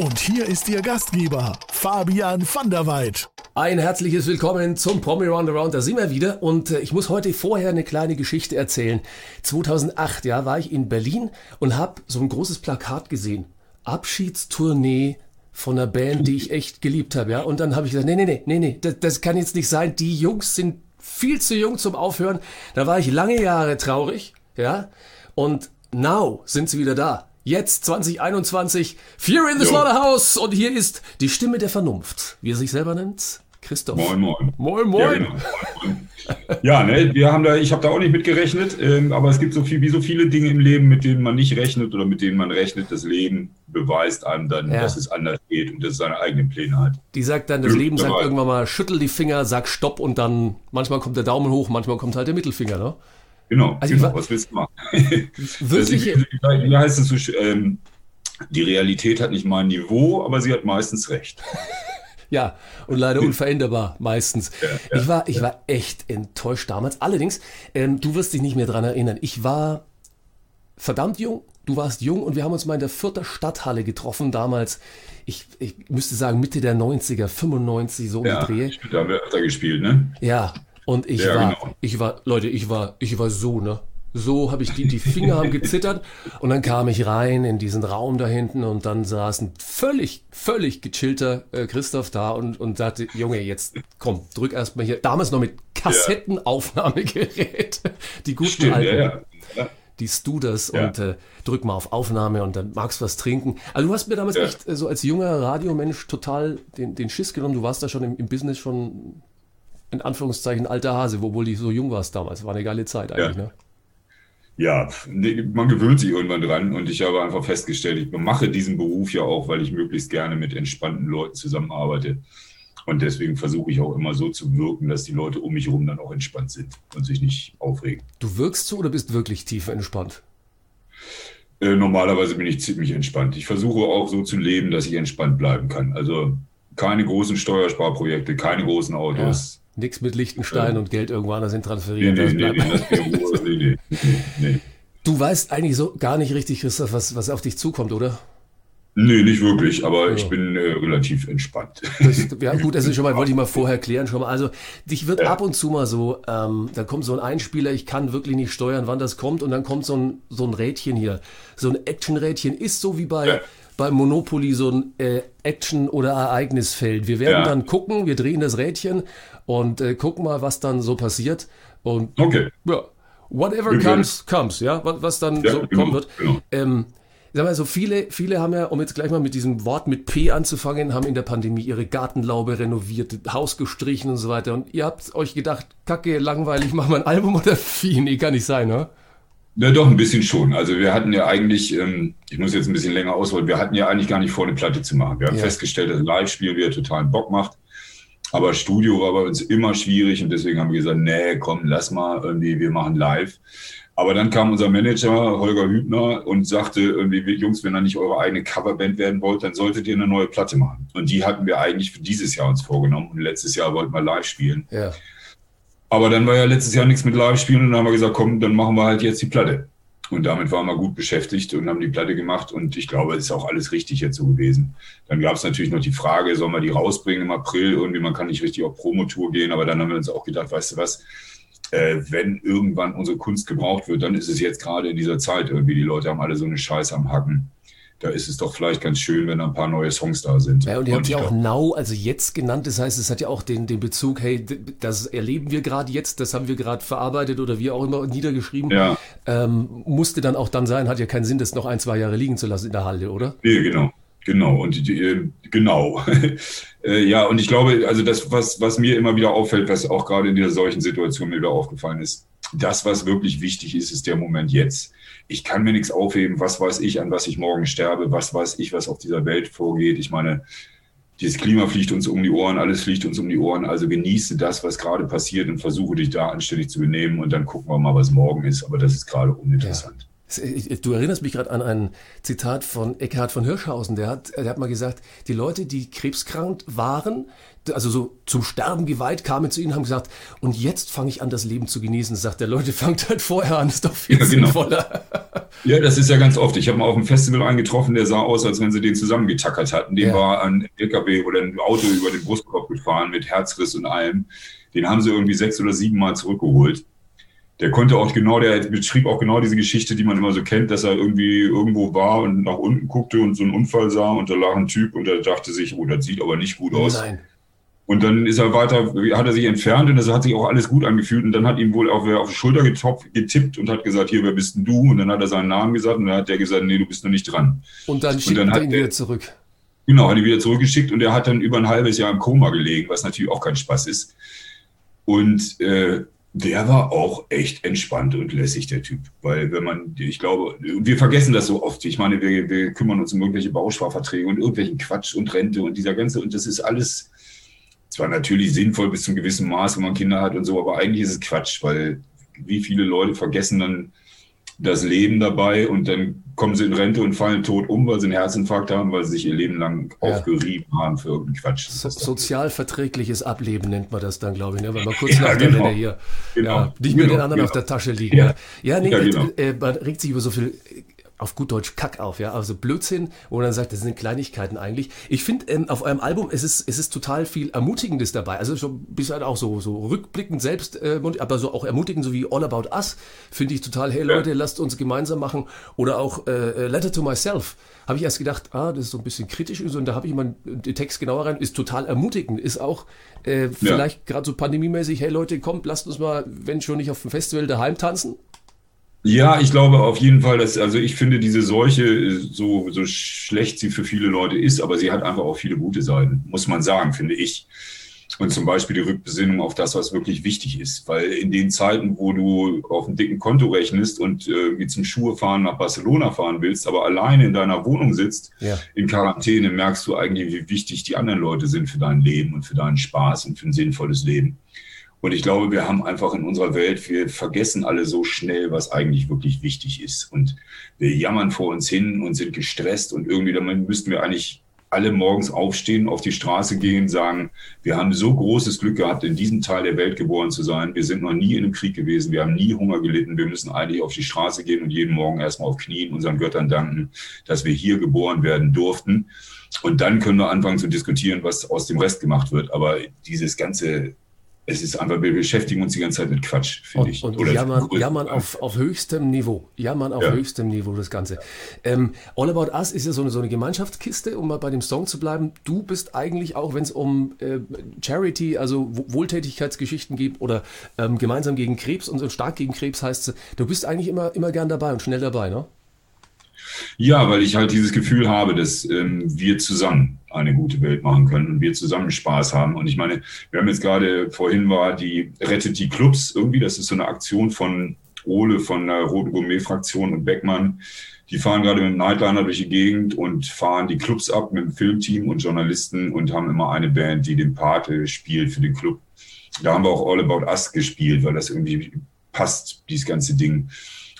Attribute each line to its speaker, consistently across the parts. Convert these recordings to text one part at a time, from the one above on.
Speaker 1: Und hier ist Ihr Gastgeber, Fabian van der Weid.
Speaker 2: Ein herzliches Willkommen zum Promi Roundaround. Da sind wir wieder und äh, ich muss heute vorher eine kleine Geschichte erzählen. 2008, ja, war ich in Berlin und habe so ein großes Plakat gesehen. Abschiedstournee von einer Band, die ich echt geliebt habe, ja. Und dann habe ich gesagt, nee, nee, nee, nee, nee, das, das kann jetzt nicht sein. Die Jungs sind viel zu jung zum Aufhören. Da war ich lange Jahre traurig, ja. Und now sind sie wieder da. Jetzt 2021, Fear in the
Speaker 3: Jo.
Speaker 2: Slaughterhouse und hier ist die Stimme der Vernunft, wie er sich selber nennt, Christoph.
Speaker 3: Moin, moin.
Speaker 2: Moin, moin.
Speaker 3: Ja, genau. ja ne, wir haben da, ich habe da auch nicht mit gerechnet, ähm, aber es gibt so viel, wie so viele Dinge im Leben, mit denen man nicht rechnet oder mit denen man rechnet. Das Leben beweist einem dann,
Speaker 2: Ja.
Speaker 3: dass es anders geht und dass es seine eigenen Pläne hat.
Speaker 2: Die sagt dann, das Leben sagt irgendwann mal, schüttel die Finger, sag Stopp und dann manchmal kommt der Daumen hoch, manchmal kommt halt der Mittelfinger, ne?
Speaker 3: Genau,
Speaker 2: Also
Speaker 3: genau. was willst du machen?
Speaker 2: Wirkliche,
Speaker 3: Das, wie heißt es so, ähm, die Realität hat nicht mein Niveau, aber sie hat meistens recht.
Speaker 2: ja, und leider unveränderbar, meistens.
Speaker 3: ja,
Speaker 2: ich war, ich war echt enttäuscht damals. Allerdings, ähm, du wirst dich nicht mehr dran erinnern. Ich war verdammt jung, du warst jung und wir haben uns mal in der Vierter Stadthalle getroffen damals. Ich, ich müsste sagen Mitte der 90er, 95, so
Speaker 3: Ja,
Speaker 2: die Dreh.
Speaker 3: da haben wir öfter gespielt, ne?
Speaker 2: Ja, und ich
Speaker 3: Ja,
Speaker 2: war,
Speaker 3: genau.
Speaker 2: ich war, Leute, ich war, ich war so, ne? So habe ich die, die Finger haben gezittert und dann kam ich rein in diesen Raum da hinten und dann saß ein völlig, völlig gechillter äh, Christoph da und, und sagte, Junge, jetzt komm, drück erstmal hier. Damals noch mit Kassettenaufnahmegerät, die guten
Speaker 3: Stimmt,
Speaker 2: alten,
Speaker 3: ja, ja.
Speaker 2: die Studers
Speaker 3: Ja.
Speaker 2: und äh, drück mal auf Aufnahme und dann magst du was trinken. Also du hast mir damals echt äh, so als junger Radiomensch total den, den Schiss genommen. Du warst da schon im, im Business schon in Anführungszeichen alter Hase, obwohl du so jung warst damals. War eine geile Zeit eigentlich,
Speaker 3: Ja.
Speaker 2: ne?
Speaker 3: Ja, man gewöhnt sich irgendwann dran und ich habe einfach festgestellt, ich mache diesen Beruf ja auch, weil ich möglichst gerne mit entspannten Leuten zusammenarbeite. Und deswegen versuche ich auch immer so zu wirken, dass die Leute um mich herum dann auch entspannt sind und sich nicht aufregen.
Speaker 2: Du wirkst so oder bist wirklich tief entspannt?
Speaker 3: Äh, normalerweise bin ich ziemlich entspannt. Ich versuche auch so zu leben, dass ich entspannt bleiben kann. Also keine großen Steuersparprojekte, keine großen Autos.
Speaker 2: Nix mit Liechtenstein und Geld irgendwo anders hin transferieren.
Speaker 3: nee,
Speaker 2: das
Speaker 3: nee, das nee, nee.
Speaker 2: Du weißt eigentlich so gar nicht richtig, Christoph, was, was auf dich zukommt, oder?
Speaker 3: Nee, nicht wirklich, aber
Speaker 2: Ja.
Speaker 3: ich bin äh, relativ entspannt.
Speaker 2: Das, ja, gut, das ist schon mal, wollte ich mal vorher klären schon mal. Also, dich wird ab und zu mal so, ähm, da kommt so ein Einspieler, ich kann wirklich nicht steuern, wann das kommt, und dann kommt so ein, so ein Rädchen hier. So ein Action-Rädchen ist so wie bei,
Speaker 3: Ja.
Speaker 2: Bei Monopoly so ein äh, Action- oder Ereignisfeld. Wir werden
Speaker 3: Ja.
Speaker 2: dann gucken, wir drehen das Rädchen und äh, gucken mal, was dann so passiert. Und
Speaker 3: Okay.
Speaker 2: ja, whatever
Speaker 3: Wir
Speaker 2: comes, comes, ja, was, was dann
Speaker 3: Ja,
Speaker 2: so
Speaker 3: genau,
Speaker 2: kommen wird.
Speaker 3: genau.
Speaker 2: Ähm, sag mal, so viele, viele haben ja, um jetzt gleich mal mit diesem Wort mit P anzufangen, haben in der Pandemie ihre Gartenlaube renoviert, Haus gestrichen und so weiter. Und ihr habt euch gedacht, kacke, langweilig, machen wir ein Album oder wie? Nee, kann nicht sein, ne?
Speaker 3: Ja, doch, ein bisschen schon. Also wir hatten ja eigentlich, ähm, ich muss jetzt ein bisschen länger ausholen, wir hatten ja eigentlich gar nicht vor, eine Platte zu machen. Wir haben
Speaker 2: Ja.
Speaker 3: festgestellt, dass Live-Spielen wieder totalen Bock macht. Aber Studio war bei uns immer schwierig und deswegen haben wir gesagt, nee, komm, lass mal irgendwie, wir machen live. Aber dann kam unser Manager, Holger Hübner, und sagte irgendwie, wir Jungs, wenn ihr nicht eure eigene Coverband werden wollt, dann solltet ihr eine neue Platte machen. Und die hatten wir eigentlich für dieses Jahr uns vorgenommen. Und letztes Jahr wollten wir live spielen.
Speaker 2: Ja.
Speaker 3: Aber dann war ja letztes Jahr nichts mit Live-Spielen und dann haben wir gesagt, komm, dann machen wir halt jetzt die Platte. Und damit waren wir gut beschäftigt und haben die Platte gemacht und ich glaube, es ist auch alles richtig jetzt so gewesen. Dann gab es natürlich noch die Frage, sollen wir die rausbringen im April? Irgendwie, man kann nicht richtig auf Promotour gehen, aber dann haben wir uns auch gedacht, weißt du was, äh, wenn irgendwann unsere Kunst gebraucht wird, dann ist es jetzt gerade in dieser Zeit irgendwie, die Leute haben alle so eine Scheiße am Hacken. Da ist es doch vielleicht ganz schön, wenn da ein paar neue Songs da sind.
Speaker 2: Ja, und ihr habt ja auch Now, also jetzt genannt, das heißt, es hat ja auch den, den Bezug, hey, das erleben wir gerade jetzt, das haben wir gerade verarbeitet oder wie auch immer niedergeschrieben.
Speaker 3: Ja.
Speaker 2: Ähm, musste dann auch dann sein, hat ja keinen Sinn, das noch ein, zwei Jahre liegen zu lassen in der Halle, oder?
Speaker 3: Nee, genau. Genau, und äh, genau. äh, ja, und ich glaube, also das, was, was mir immer wieder auffällt, was auch gerade in dieser solchen Situation mir wieder aufgefallen ist, das, was wirklich wichtig ist, ist der Moment jetzt. Ich kann mir nichts aufheben, was weiß ich, an was ich morgen sterbe, was weiß ich, was auf dieser Welt vorgeht. Ich meine, dieses Klima fliegt uns um die Ohren, alles fliegt uns um die Ohren. Also genieße das, was gerade passiert und versuche dich da anständig zu benehmen und dann gucken wir mal, was morgen ist. Aber das ist gerade uninteressant. Ja.
Speaker 2: Du erinnerst mich gerade an ein Zitat von Eckhard von Hirschhausen. Der hat, der hat mal gesagt, die Leute, die krebskrank waren, also so zum Sterben geweiht, kamen zu ihnen und haben gesagt, und jetzt fange ich an, das Leben zu genießen. Sagt der Leute, fangt halt vorher an, ist doch viel ja, genau. sinnvoller.
Speaker 3: Ja, das ist ja ganz oft. Ich habe mal auf dem Festival eingetroffen, der sah aus, als wenn sie den zusammengetackert hatten. Dem ja. war ein LKW oder ein Auto über den Brustkorb gefahren mit Herzriss und allem. Den haben sie irgendwie sechs oder sieben Mal zurückgeholt der konnte auch genau, der beschrieb auch genau diese Geschichte, die man immer so kennt, dass er irgendwie irgendwo war und nach unten guckte und so einen Unfall sah und da lag ein Typ und er dachte sich, oh, das sieht aber nicht gut aus. Nein. Und dann ist er weiter, hat er sich entfernt und das hat sich auch alles gut angefühlt. Und dann hat ihm wohl auf, auf die Schulter getippt und hat gesagt, hier, wer bist denn du? Und dann hat er seinen Namen gesagt und dann hat der gesagt, nee, du bist noch nicht dran.
Speaker 2: Und dann schickt er ihn wieder zurück.
Speaker 3: Genau, hat ihn wieder zurückgeschickt und er hat dann über ein halbes Jahr im Koma gelegen, was natürlich auch kein Spaß ist. Und äh, der war auch echt entspannt und lässig, der Typ. Weil wenn man, ich glaube, wir vergessen das so oft. Ich meine, wir, wir kümmern uns um irgendwelche Bausparverträge und irgendwelchen Quatsch und Rente und dieser ganze, und das ist alles zwar natürlich sinnvoll bis zum gewissen Maß, wenn man Kinder hat und so, aber eigentlich ist es Quatsch, weil wie viele Leute vergessen dann das Leben dabei und dann kommen sie in Rente und fallen tot um, weil sie einen Herzinfarkt haben, weil sie sich ihr Leben lang ja. aufgerieben haben für irgendeinen Quatsch.
Speaker 2: So, sozialverträgliches Ableben nennt man das dann, glaube ich, ne? wenn man kurz ja, nach der genau. Welle hier genau. ja, nicht genau. mit den anderen genau. auf der Tasche liegen. Ja, ja nee, genau. äh, man regt sich über so viel auf gut Deutsch Kack auf, ja, also Blödsinn, wo man dann sagt, das sind Kleinigkeiten eigentlich. Ich finde ähm, auf eurem Album, es ist, es ist total viel Ermutigendes dabei, also schon bis halt auch so, so rückblickend selbst, äh, aber so auch ermutigend, so wie All About Us, finde ich total, hey Leute, lasst uns gemeinsam machen. Oder auch äh, äh, Letter to Myself, habe ich erst gedacht, ah, das ist so ein bisschen kritisch und, so, und da habe ich mal den Text genauer rein, ist total ermutigend, ist auch äh, vielleicht ja. gerade so pandemiemäßig, hey Leute, kommt, lasst uns mal, wenn schon nicht auf dem Festival daheim tanzen,
Speaker 3: ja, ich glaube auf jeden Fall, dass, also ich finde diese Seuche, so, so schlecht sie für viele Leute ist, aber sie hat einfach auch viele gute Seiten, muss man sagen, finde ich. Und zum Beispiel die Rückbesinnung auf das, was wirklich wichtig ist. Weil in den Zeiten, wo du auf einem dicken Konto rechnest und äh, wie zum Schuhe fahren nach Barcelona fahren willst, aber alleine in deiner Wohnung sitzt, ja. in Quarantäne, merkst du eigentlich, wie wichtig die anderen Leute sind für dein Leben und für deinen Spaß und für ein sinnvolles Leben. Und ich glaube, wir haben einfach in unserer Welt, wir vergessen alle so schnell, was eigentlich wirklich wichtig ist. Und wir jammern vor uns hin und sind gestresst und irgendwie damit müssten wir eigentlich alle morgens aufstehen, auf die Straße gehen, sagen, wir haben so großes Glück gehabt, in diesem Teil der Welt geboren zu sein. Wir sind noch nie in einem Krieg gewesen. Wir haben nie Hunger gelitten. Wir müssen eigentlich auf die Straße gehen und jeden Morgen erstmal auf Knien unseren Göttern danken, dass wir hier geboren werden durften. Und dann können wir anfangen zu diskutieren, was aus dem Rest gemacht wird. Aber dieses ganze es ist einfach, wir beschäftigen uns die ganze Zeit mit Quatsch, finde ich.
Speaker 2: Und Oder jammern, jammern auf, auf höchstem Niveau. Jammern auf ja. höchstem Niveau, das Ganze. Ähm, All About Us ist ja so eine, so eine Gemeinschaftskiste, um mal bei dem Song zu bleiben. Du bist eigentlich auch, wenn es um äh, Charity, also Wohltätigkeitsgeschichten geht oder ähm, gemeinsam gegen Krebs und so stark gegen Krebs heißt es, du bist eigentlich immer, immer gern dabei und schnell dabei, ne?
Speaker 3: Ja, weil ich halt dieses Gefühl habe, dass ähm, wir zusammen eine gute Welt machen können und wir zusammen Spaß haben. Und ich meine, wir haben jetzt gerade, vorhin war die Rettet die Clubs irgendwie, das ist so eine Aktion von Ole von der Roten Gourmet-Fraktion und Beckmann. Die fahren gerade mit dem Nightliner durch die Gegend und fahren die Clubs ab mit dem Filmteam und Journalisten und haben immer eine Band, die den Pate spielt für den Club. Da haben wir auch All About Us gespielt, weil das irgendwie passt, dieses ganze Ding.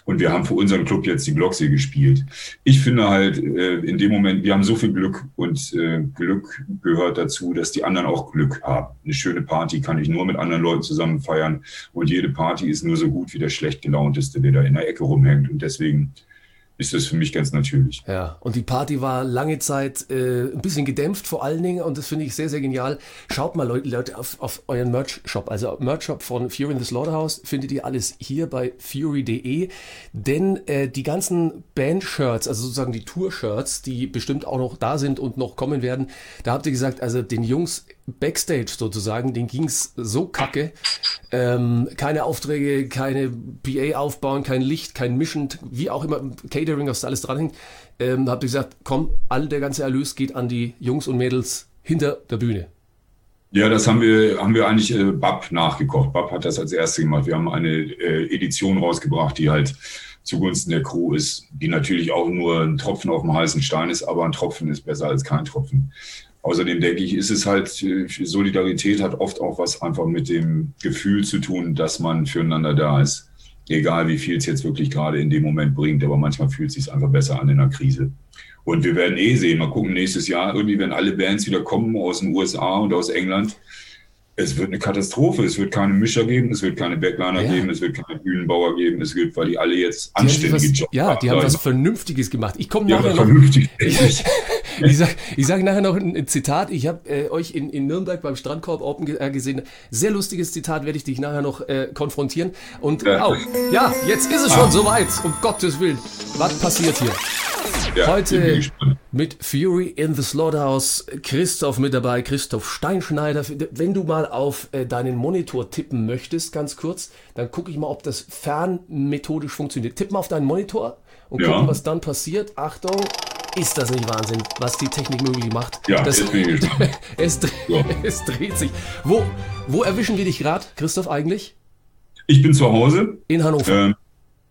Speaker 3: Und wir haben für unseren Club jetzt die Glocksee gespielt. Ich finde halt, äh, in dem Moment, wir haben so viel Glück und äh, Glück gehört dazu, dass die anderen auch Glück haben. Eine schöne Party kann ich nur mit anderen Leuten zusammen feiern und jede Party ist nur so gut wie der schlecht gelaunteste, der da in der Ecke rumhängt. Und deswegen ist das für mich ganz natürlich.
Speaker 2: Ja, und die Party war lange Zeit äh, ein bisschen gedämpft vor allen Dingen und das finde ich sehr, sehr genial. Schaut mal Leute auf, auf euren Merch-Shop, also Merch-Shop von Fury in the Slaughterhouse findet ihr alles hier bei fury.de, denn äh, die ganzen Band-Shirts, also sozusagen die Tour-Shirts, die bestimmt auch noch da sind und noch kommen werden, da habt ihr gesagt, also den Jungs Backstage sozusagen, den ging's so kacke. Ähm, keine Aufträge, keine PA aufbauen, kein Licht, kein Mischen, wie auch immer, Catering, was da alles dranhängt. Ähm, da habt ihr gesagt, komm, all der ganze Erlös geht an die Jungs und Mädels hinter der Bühne.
Speaker 3: Ja, das haben wir, haben wir eigentlich äh, Bab nachgekocht. Bab hat das als erste gemacht. Wir haben eine äh, Edition rausgebracht, die halt zugunsten der Crew ist, die natürlich auch nur ein Tropfen auf dem heißen Stein ist, aber ein Tropfen ist besser als kein Tropfen. Außerdem denke ich, ist es halt, Solidarität hat oft auch was einfach mit dem Gefühl zu tun, dass man füreinander da ist. Egal wie viel es jetzt wirklich gerade in dem Moment bringt, aber manchmal fühlt es sich einfach besser an in einer Krise. Und wir werden eh sehen, mal gucken, nächstes Jahr irgendwie, wenn alle Bands wieder kommen aus den USA und aus England, es wird eine Katastrophe. Es wird keine Mischer geben, es wird keine Backliner ja. geben, es wird keine Bühnenbauer geben, es wird, weil die alle jetzt anständige
Speaker 2: was,
Speaker 3: Jobs
Speaker 2: Ja,
Speaker 3: haben.
Speaker 2: die haben was Vernünftiges gemacht. Ich komme
Speaker 3: Ja,
Speaker 2: nachher noch.
Speaker 3: vernünftig.
Speaker 2: Ich, ich sage ich sag nachher noch ein Zitat. Ich habe äh, euch in, in Nürnberg beim Strandkorb Open ge äh, gesehen. Sehr lustiges Zitat, werde ich dich nachher noch äh, konfrontieren. Und
Speaker 3: Ja.
Speaker 2: au, ja, jetzt ist es schon soweit. Um Gottes Willen. Was passiert hier?
Speaker 3: Ja,
Speaker 2: Heute mit Fury in the Slaughterhouse, Christoph mit dabei, Christoph Steinschneider. Wenn du mal auf äh, deinen Monitor tippen möchtest, ganz kurz, dann gucke ich mal, ob das fernmethodisch funktioniert. Tipp mal auf deinen Monitor und
Speaker 3: Ja.
Speaker 2: gucken, was dann passiert. Achtung, ist das nicht Wahnsinn, was die Technik möglich macht?
Speaker 3: Ja,
Speaker 2: das,
Speaker 3: jetzt bin ich gespannt.
Speaker 2: es,
Speaker 3: So.
Speaker 2: es dreht sich. Wo, wo erwischen wir dich gerade, Christoph, eigentlich?
Speaker 3: Ich bin zu Hause.
Speaker 2: In Hannover.
Speaker 3: Ähm, ja,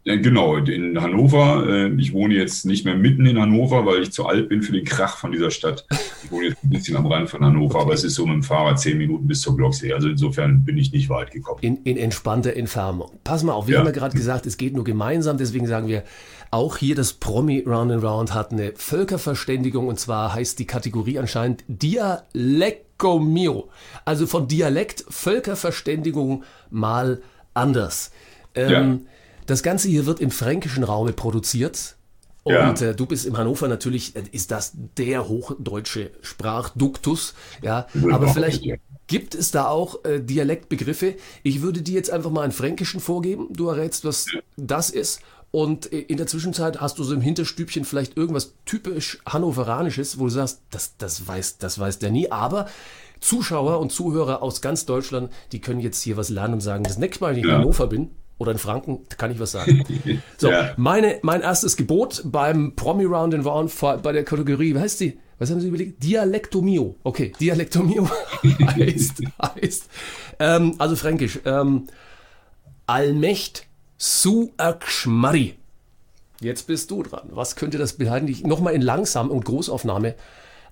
Speaker 3: genau, in Hannover. Äh, ich wohne jetzt nicht mehr mitten in Hannover, weil ich zu alt bin für den Krach von dieser Stadt. Ich wohne jetzt ein bisschen am Rand von Hannover, aber es ist so mit dem Fahrrad zehn Minuten bis zur Glocksee. Also insofern bin ich nicht weit gekommen.
Speaker 2: in, in entspannter Entfernung. Pass mal auf, wir
Speaker 3: Ja.
Speaker 2: haben ja gerade gesagt, es geht nur gemeinsam, deswegen sagen wir, auch hier das Promi Round and Round hat eine Völkerverständigung und zwar heißt die Kategorie anscheinend Dialecto mio. Also von Dialekt Völkerverständigung mal anders. Ähm,
Speaker 3: Ja.
Speaker 2: Das Ganze hier wird im fränkischen Raume produziert. Und
Speaker 3: Ja.
Speaker 2: äh, du bist im Hannover natürlich, äh, ist das der hochdeutsche Sprachduktus. Ja, aber vielleicht gibt es da auch äh, Dialektbegriffe. Ich würde dir jetzt einfach mal einen fränkischen vorgeben. Du errätst, was das ist. Und äh, in der Zwischenzeit hast du so im Hinterstübchen vielleicht irgendwas typisch Hannoveranisches, wo du sagst, das, das, weiß, das weiß der nie. Aber Zuschauer und Zuhörer aus ganz Deutschland, die können jetzt hier was lernen und sagen, das nächste Mal, wenn ich in
Speaker 3: Ja.
Speaker 2: Hannover bin oder in Franken, kann ich was sagen. So,
Speaker 3: Ja.
Speaker 2: meine, mein erstes Gebot beim Promi Round and Round bei der Kategorie, wie heißt die? Was haben Sie überlegt? Dialektomio. Okay, Dialektomio heißt, heißt ähm, also fränkisch, ähm, Allmächt su Akschmari. Jetzt bist du dran. Was könnte das bedeuten? Ich- Nochmal in langsam und Großaufnahme.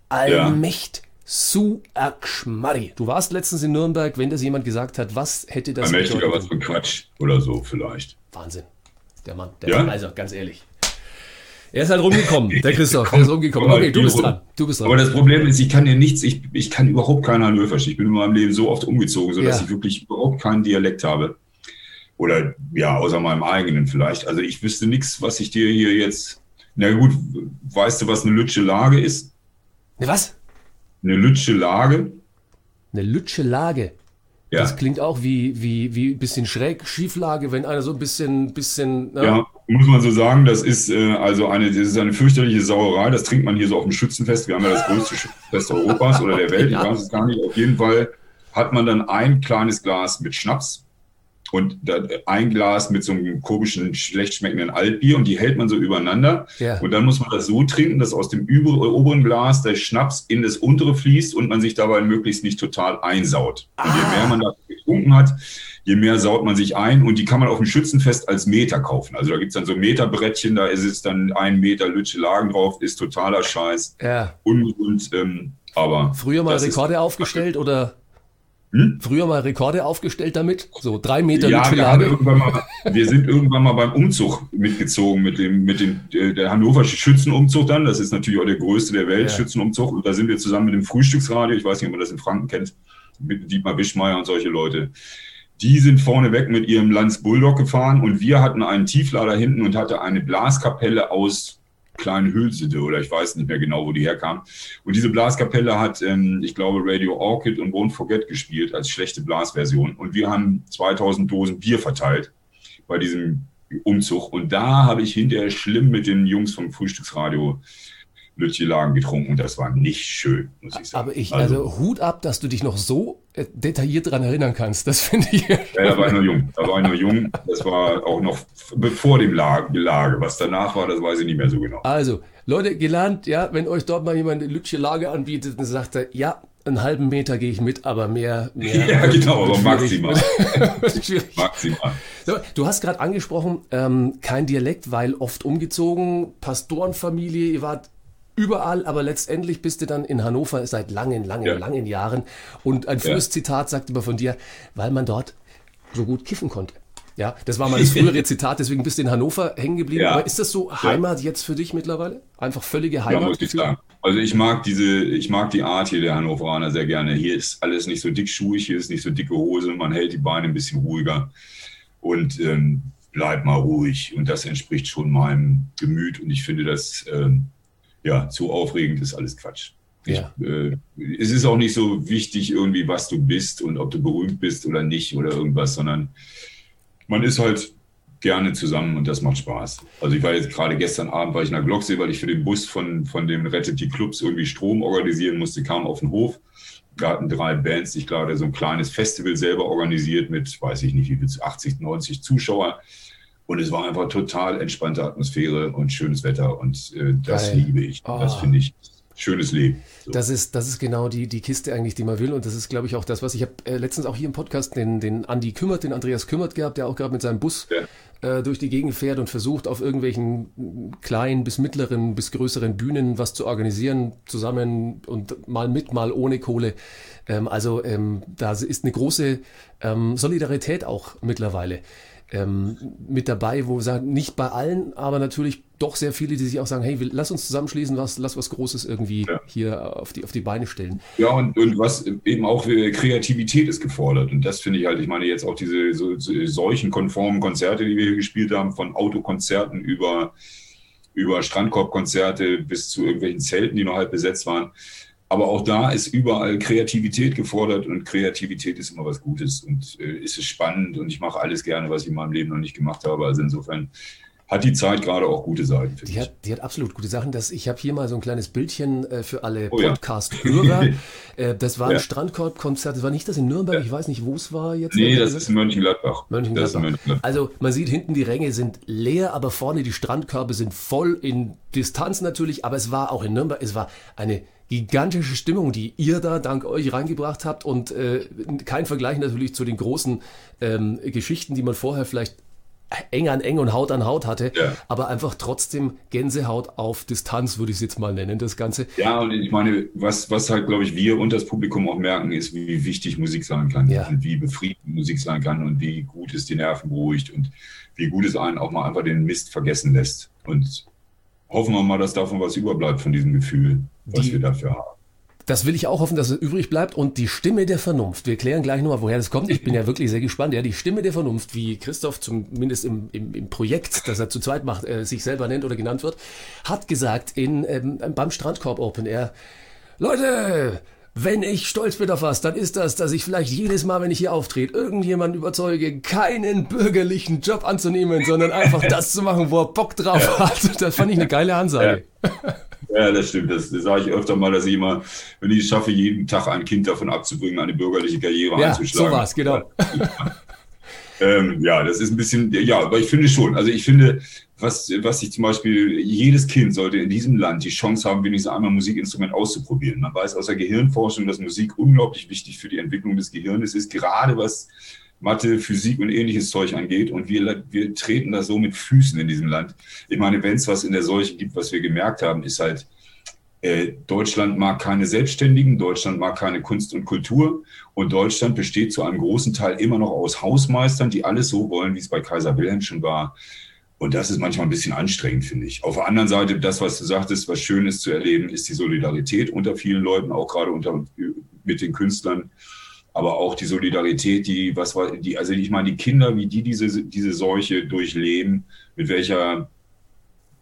Speaker 2: Allmächt su Akschmari. Du warst letztens in Nürnberg, wenn das jemand gesagt hat, was hätte das
Speaker 3: Ein
Speaker 2: bedeuten
Speaker 3: was für Quatsch oder so vielleicht.
Speaker 2: Wahnsinn. Der Mann. Der
Speaker 3: Ja?
Speaker 2: Mann, also ganz ehrlich. Er ist halt rumgekommen, der Christoph. Er ist rumgekommen. Okay, du bist dran. Du bist
Speaker 3: Aber
Speaker 2: dran.
Speaker 3: das Problem ist, ich kann dir nichts, ich, ich kann überhaupt keine Hannoversch. Ich bin in meinem Leben so oft umgezogen, sodass
Speaker 2: Ja.
Speaker 3: ich wirklich überhaupt keinen Dialekt habe. Oder ja, außer meinem eigenen vielleicht. Also ich wüsste nichts, was ich dir hier jetzt. Na gut, weißt du, was eine Lütsche Lage ist?
Speaker 2: Ne, was?
Speaker 3: Eine Lütsche Lage?
Speaker 2: Eine Lütsche Lage.
Speaker 3: Ja.
Speaker 2: Das klingt auch wie, wie, wie ein bisschen schräg, Schieflage, wenn einer so ein bisschen, bisschen, ne?
Speaker 3: Ja, muss man so sagen, das ist äh, also eine, das ist eine fürchterliche Sauerei. Das trinkt man hier so auf dem Schützenfest. Wir haben ja das größte Schützenfest Europas oder der Welt.
Speaker 2: Ja.
Speaker 3: Ich weiß es gar nicht. Auf jeden Fall hat man dann ein kleines Glas mit Schnaps und dann ein Glas mit so einem komischen, schlecht schmeckenden Altbier und die hält man so übereinander.
Speaker 2: Ja.
Speaker 3: Und dann muss man das so trinken, dass aus dem übere, oberen Glas der Schnaps in das untere fließt und man sich dabei möglichst nicht total einsaut. Und je mehr man da getrunken hat, je mehr saut man sich ein und die kann man auf dem Schützenfest als Meter kaufen. Also da gibt's dann so Meterbrettchen, da ist es dann ein Meter Lütsche Lagen drauf, ist totaler Scheiß,
Speaker 2: ja.
Speaker 3: ungesund, ähm, aber
Speaker 2: Früher mal Rekorde aufgestellt oder
Speaker 3: Hm?
Speaker 2: früher mal Rekorde aufgestellt damit? So drei Meter
Speaker 3: Ja, wir, irgendwann mal, wir sind irgendwann mal beim Umzug mitgezogen mit dem, mit dem äh, der Hannoversche Schützenumzug dann. Das ist natürlich auch der größte der Welt,
Speaker 2: Ja.
Speaker 3: Schützenumzug. Und da sind wir zusammen mit dem Frühstücksradio, ich weiß nicht, ob man das in Franken kennt, mit Dietmar Wischmeier und solche Leute. Die sind vorneweg mit ihrem Lanz Bulldog gefahren und wir hatten einen Tieflader hinten und hatte eine Blaskapelle aus kleinen Hülsede oder ich weiß nicht mehr genau, wo die herkam. Und diese Blaskapelle hat, ähm, ich glaube, Radio Orchid und Won't Forget gespielt als schlechte Blasversion. Und wir haben 2000 Dosen Bier verteilt bei diesem Umzug. Und da habe ich hinterher schlimm mit den Jungs vom Frühstücksradio Lütje-Lagen getrunken. Und das war nicht schön, muss ich sagen.
Speaker 2: Aber ich, also Hut ab, dass du dich noch so äh, detailliert daran erinnern kannst. Das finde ich.
Speaker 3: Ja, da war ich noch jung. Da war ich noch jung. Das war auch noch bevor dem Lage, Lage. Was danach war, das weiß ich nicht mehr so genau.
Speaker 2: Also, Leute, gelernt, ja, wenn euch dort mal jemand eine Lütsche Lage anbietet, dann sagt er, ja, einen halben Meter gehe ich mit, aber mehr. mehr
Speaker 3: Ja, genau, aber maximal. Maximal.
Speaker 2: So, Du hast gerade angesprochen, ähm, kein Dialekt, weil oft umgezogen, Pastorenfamilie, ihr wart überall, aber letztendlich bist du dann in Hannover seit langen, langen,
Speaker 3: Ja.
Speaker 2: langen Jahren. Und ein frühes
Speaker 3: Ja.
Speaker 2: Zitat sagt immer von dir, weil man dort so gut kiffen konnte. Ja, das war mal das frühere Zitat, deswegen bist du in Hannover hängen geblieben.
Speaker 3: Ja.
Speaker 2: Aber ist das so Heimat jetzt für dich mittlerweile? Einfach völlige
Speaker 3: Ja,
Speaker 2: Heimat?
Speaker 3: muss ich sagen. Also ich mag diese, ich mag die Art hier der Hannoveraner sehr gerne. Hier ist alles nicht so dickschuhig, hier ist nicht so dicke Hose, man hält die Beine ein bisschen ruhiger und ähm, bleibt mal ruhig. Und das entspricht schon meinem Gemüt und ich finde das ähm, ja zu aufregend ist alles Quatsch. Ich,
Speaker 2: Ja.
Speaker 3: äh, es ist auch nicht so wichtig irgendwie, was du bist und ob du berühmt bist oder nicht oder irgendwas, sondern man ist halt gerne zusammen und das macht Spaß. Also ich war jetzt gerade gestern Abend war ich in der Glocksee, weil ich für den Bus von, von dem Rettet die Clubs irgendwie Strom organisieren musste, kam auf den Hof. Da hatten drei Bands, ich glaube, so ein kleines Festival selber organisiert mit, weiß ich nicht, wie viel, 80, 90 Zuschauer. Und es war einfach total entspannte Atmosphäre und schönes Wetter und äh, das
Speaker 2: Geil.
Speaker 3: liebe ich. Das
Speaker 2: Oh.
Speaker 3: finde ich schönes Leben. So.
Speaker 2: Das ist, das ist genau die, die Kiste eigentlich, die man will. Und das ist, glaube ich, auch das, was ich habe äh, letztens auch hier im Podcast den, den Andi Kümmert, den Andreas Kümmert gehabt, der auch gerade mit seinem Bus äh, durch die Gegend fährt und versucht, auf irgendwelchen kleinen bis mittleren bis größeren Bühnen was zu organisieren, zusammen und mal mit, mal ohne Kohle. Ähm, also ähm, da ist eine große ähm, Solidarität auch mittlerweile ähm, mit dabei, wo wir sagen, nicht bei allen, aber natürlich doch sehr viele, die sich auch sagen, hey, lass uns zusammenschließen, was, lass was Großes irgendwie
Speaker 3: Ja.
Speaker 2: hier auf die, auf die Beine stellen.
Speaker 3: Ja, und, und was eben auch äh, Kreativität ist gefordert. Und das finde ich halt, ich meine jetzt auch diese so, so, seuchenkonformen Konzerte, die wir hier gespielt haben, von Autokonzerten über, über Strandkorbkonzerte bis zu irgendwelchen Zelten, die noch halb besetzt waren. Aber auch da ist überall Kreativität gefordert und Kreativität ist immer was Gutes und äh, ist es spannend und ich mache alles gerne, was ich in meinem Leben noch nicht gemacht habe. Also insofern hat die Zeit gerade auch gute Seiten,
Speaker 2: Die hat, die hat absolut gute Sachen. Das, ich habe hier mal so ein kleines Bildchen äh, für alle
Speaker 3: Oh ja.
Speaker 2: Podcast-Hörer. äh, das war ein
Speaker 3: Ja.
Speaker 2: Strandkorb-Konzert. Das war nicht das in Nürnberg. Ich weiß nicht, wo es war jetzt.
Speaker 3: Nee, das ist in Mönchengladbach. Das ist in
Speaker 2: Mönchengladbach.
Speaker 3: Mönchengladbach.
Speaker 2: Also man sieht hinten die Ränge sind leer, aber vorne die Strandkörbe sind voll in Distanz natürlich. Aber es war auch in Nürnberg, es war eine gigantische Stimmung, die ihr da dank euch reingebracht habt und äh, kein Vergleich natürlich zu den großen ähm, Geschichten, die man vorher vielleicht eng an eng und Haut an Haut hatte,
Speaker 3: Ja.
Speaker 2: aber einfach trotzdem Gänsehaut auf Distanz, würde ich es jetzt mal nennen, das Ganze.
Speaker 3: Ja, und ich meine, was, was halt, glaube ich, wir und das Publikum auch merken, ist, wie wichtig Musik sein kann
Speaker 2: Ja.
Speaker 3: und wie befriedigend Musik sein kann und wie gut es die Nerven beruhigt und wie gut es einen auch mal einfach den Mist vergessen lässt. Und hoffen wir mal, dass davon was überbleibt von diesem Gefühl, was
Speaker 2: Die-
Speaker 3: wir dafür haben.
Speaker 2: Das will ich auch hoffen, dass es übrig bleibt. Und die Stimme der Vernunft, wir klären gleich nochmal, woher das kommt. Ich bin ja wirklich sehr gespannt. Ja, die Stimme der Vernunft, wie Christoph zumindest im, im, im Projekt, das er zu zweit macht, äh, sich selber nennt oder genannt wird, hat gesagt in, ähm, beim Strandkorb Open Air, Leute, wenn ich stolz bin auf was, dann ist das, dass ich vielleicht jedes Mal, wenn ich hier auftrete, irgendjemanden überzeuge, keinen bürgerlichen Job anzunehmen, sondern einfach das zu machen, wo er Bock drauf hat. Das fand ich eine geile Ansage.
Speaker 3: Ja, das stimmt. Das, das sage ich öfter mal, dass ich immer, wenn ich es schaffe, jeden Tag ein Kind davon abzubringen, eine bürgerliche Karriere
Speaker 2: Ja,
Speaker 3: einzuschlagen.
Speaker 2: so war's, genau.
Speaker 3: Ähm, ja, das ist ein bisschen, ja, aber ich finde schon. Also ich finde, was, was ich zum Beispiel, jedes Kind sollte in diesem Land die Chance haben, wenigstens einmal ein Musikinstrument auszuprobieren. Man weiß aus der Gehirnforschung, dass Musik unglaublich wichtig für die Entwicklung des Gehirns ist, gerade was Mathe, Physik und ähnliches Zeug angeht. Und wir, wir treten da so mit Füßen in diesem Land. Ich meine, wenn es was in der Seuche gibt, was wir gemerkt haben, ist halt, Deutschland mag keine Selbstständigen, Deutschland mag keine Kunst und Kultur und Deutschland besteht zu einem großen Teil immer noch aus Hausmeistern, die alles so wollen, wie es bei Kaiser Wilhelm schon war. Und das ist manchmal ein bisschen anstrengend, finde ich. Auf der anderen Seite, das, was du sagtest, was schön ist zu erleben, ist die Solidarität unter vielen Leuten, auch gerade unter, mit den Künstlern. Aber auch die Solidarität, die, was war, die, also ich meine, die Kinder, wie die diese, diese Seuche durchleben, mit welcher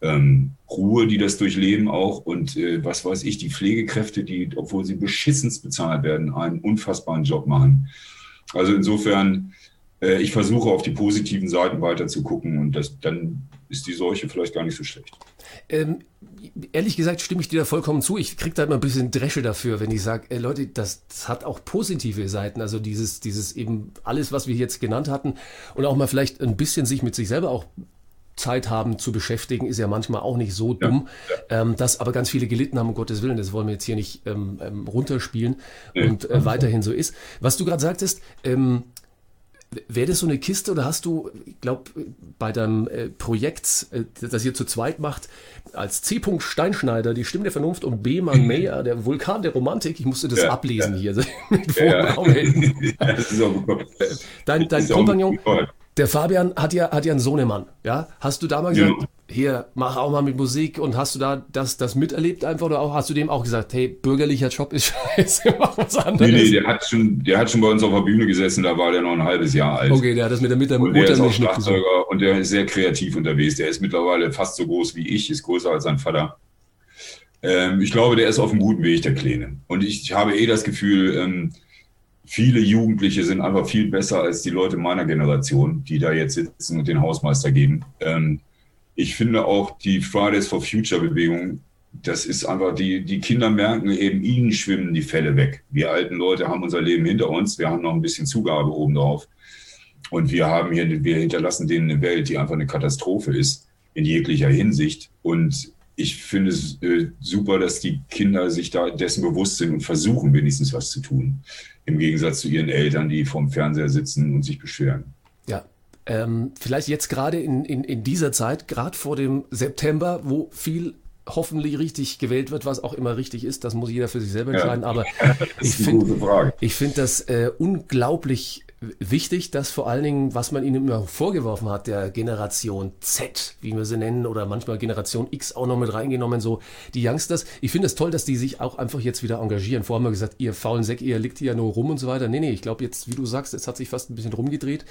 Speaker 3: ähm, Ruhe, die das durchleben auch und äh, was weiß ich, die Pflegekräfte, die, obwohl sie beschissens bezahlt werden, einen unfassbaren Job machen. Also insofern, äh, ich versuche auf die positiven Seiten weiter zu gucken und das, dann ist die Seuche vielleicht gar nicht so schlecht.
Speaker 2: Ähm, ehrlich gesagt stimme ich dir da vollkommen zu. Ich kriege da immer ein bisschen Dresche dafür, wenn ich sage, äh, Leute, das, das hat auch positive Seiten. Also dieses, dieses eben alles, was wir jetzt genannt hatten und auch mal vielleicht ein bisschen sich mit sich selber auch Zeit haben zu beschäftigen, ist ja manchmal auch nicht so dumm. Ja, ja. Ähm, dass aber ganz viele gelitten haben, um Gottes Willen, das wollen wir jetzt hier nicht ähm, ähm, runterspielen ja. und äh, weiterhin so ist. Was du gerade sagtest, ähm, Wäre das so eine Kiste oder hast du, ich glaube, bei deinem äh, Projekt, äh, das ihr zu zweit macht, als C. Steinschneider, die Stimme der Vernunft und B. Mann Meyer, der Vulkan der Romantik, ich musste das ja, ablesen ja. hier. mit ja, ja. das ist auch gut. Dein, dein Kompagnon, der Fabian hat ja, hat ja einen Sohnemann. Ja? Hast du damals ja. gesagt, hier, mach auch mal mit Musik und hast du da das, das miterlebt einfach oder auch, hast du dem auch gesagt, hey, bürgerlicher Job ist scheiße, mach was anderes? Nee, nee,
Speaker 3: der hat schon, der hat schon bei uns auf der Bühne gesessen, da war der noch ein halbes Jahr alt.
Speaker 2: Okay, der hat das mit der Mutter
Speaker 3: und der ist auch Schlagzeuger und der ist sehr kreativ unterwegs. Der ist mittlerweile fast so groß wie ich, ist größer als sein Vater. Ähm, ich glaube, der ist auf einem guten Weg, der Kleine. Und ich habe eh das Gefühl, ähm, viele Jugendliche sind einfach viel besser als die Leute meiner Generation, die da jetzt sitzen und den Hausmeister geben. Ähm, ich finde auch die Fridays for Future Bewegung, das ist einfach, die, die Kinder merken eben, ihnen schwimmen die Fälle weg. Wir alten Leute haben unser Leben hinter uns, wir haben noch ein bisschen Zugabe obendrauf. Und wir haben hier, wir hinterlassen denen eine Welt, die einfach eine Katastrophe ist, in jeglicher Hinsicht. Und ich finde es äh, super, dass die Kinder sich da dessen bewusst sind und versuchen, wenigstens was zu tun. Im Gegensatz zu ihren Eltern, die vorm Fernseher sitzen und sich beschweren.
Speaker 2: Ja, ähm, vielleicht jetzt gerade in, in, in dieser Zeit, gerade vor dem September, wo viel hoffentlich richtig gewählt wird, was auch immer richtig ist, das muss jeder für sich selber entscheiden. Ja, aber ich finde ich finde das äh, unglaublich wichtig, dass vor allen Dingen, was man ihnen immer vorgeworfen hat, der Generation Z, wie wir sie nennen, oder manchmal Generation X auch noch mit reingenommen, so die Youngsters. Ich finde es toll, dass die sich auch einfach jetzt wieder engagieren. Vorher haben wir gesagt, ihr faulen Säck, ihr liegt hier nur rum und so weiter. Nee, nee, ich glaube jetzt, wie du sagst, es hat sich fast ein bisschen rumgedreht.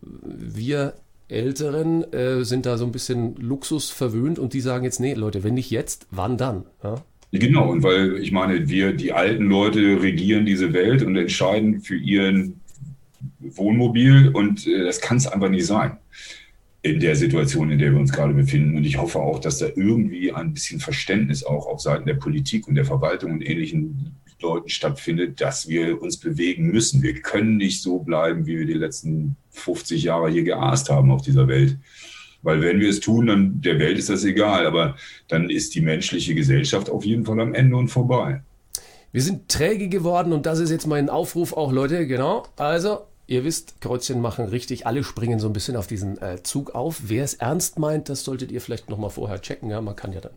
Speaker 2: Wir Älteren äh, sind da so ein bisschen Luxus verwöhnt und die sagen jetzt, nee, Leute, wenn nicht jetzt, wann dann? Ja?
Speaker 3: Genau, und weil ich meine, wir, die alten Leute, regieren diese Welt und entscheiden für ihren Wohnmobil und äh, das kann es einfach nicht sein in der Situation, in der wir uns gerade befinden. Und ich hoffe auch, dass da irgendwie ein bisschen Verständnis auch auf Seiten der Politik und der Verwaltung und ähnlichen Leuten stattfindet, dass wir uns bewegen müssen. Wir können nicht so bleiben, wie wir die letzten 50 Jahre hier geaßt haben auf dieser Welt. Weil wenn wir es tun, dann der Welt ist das egal, aber dann ist die menschliche Gesellschaft auf jeden Fall am Ende und vorbei.
Speaker 2: Wir sind träge geworden und das ist jetzt mein Aufruf auch, Leute, genau. Also Ihr wisst, Kreuzchen machen richtig, alle springen so ein bisschen auf diesen äh, Zug auf. Wer es ernst meint, das solltet ihr vielleicht nochmal vorher checken. Ja, man kann ja dann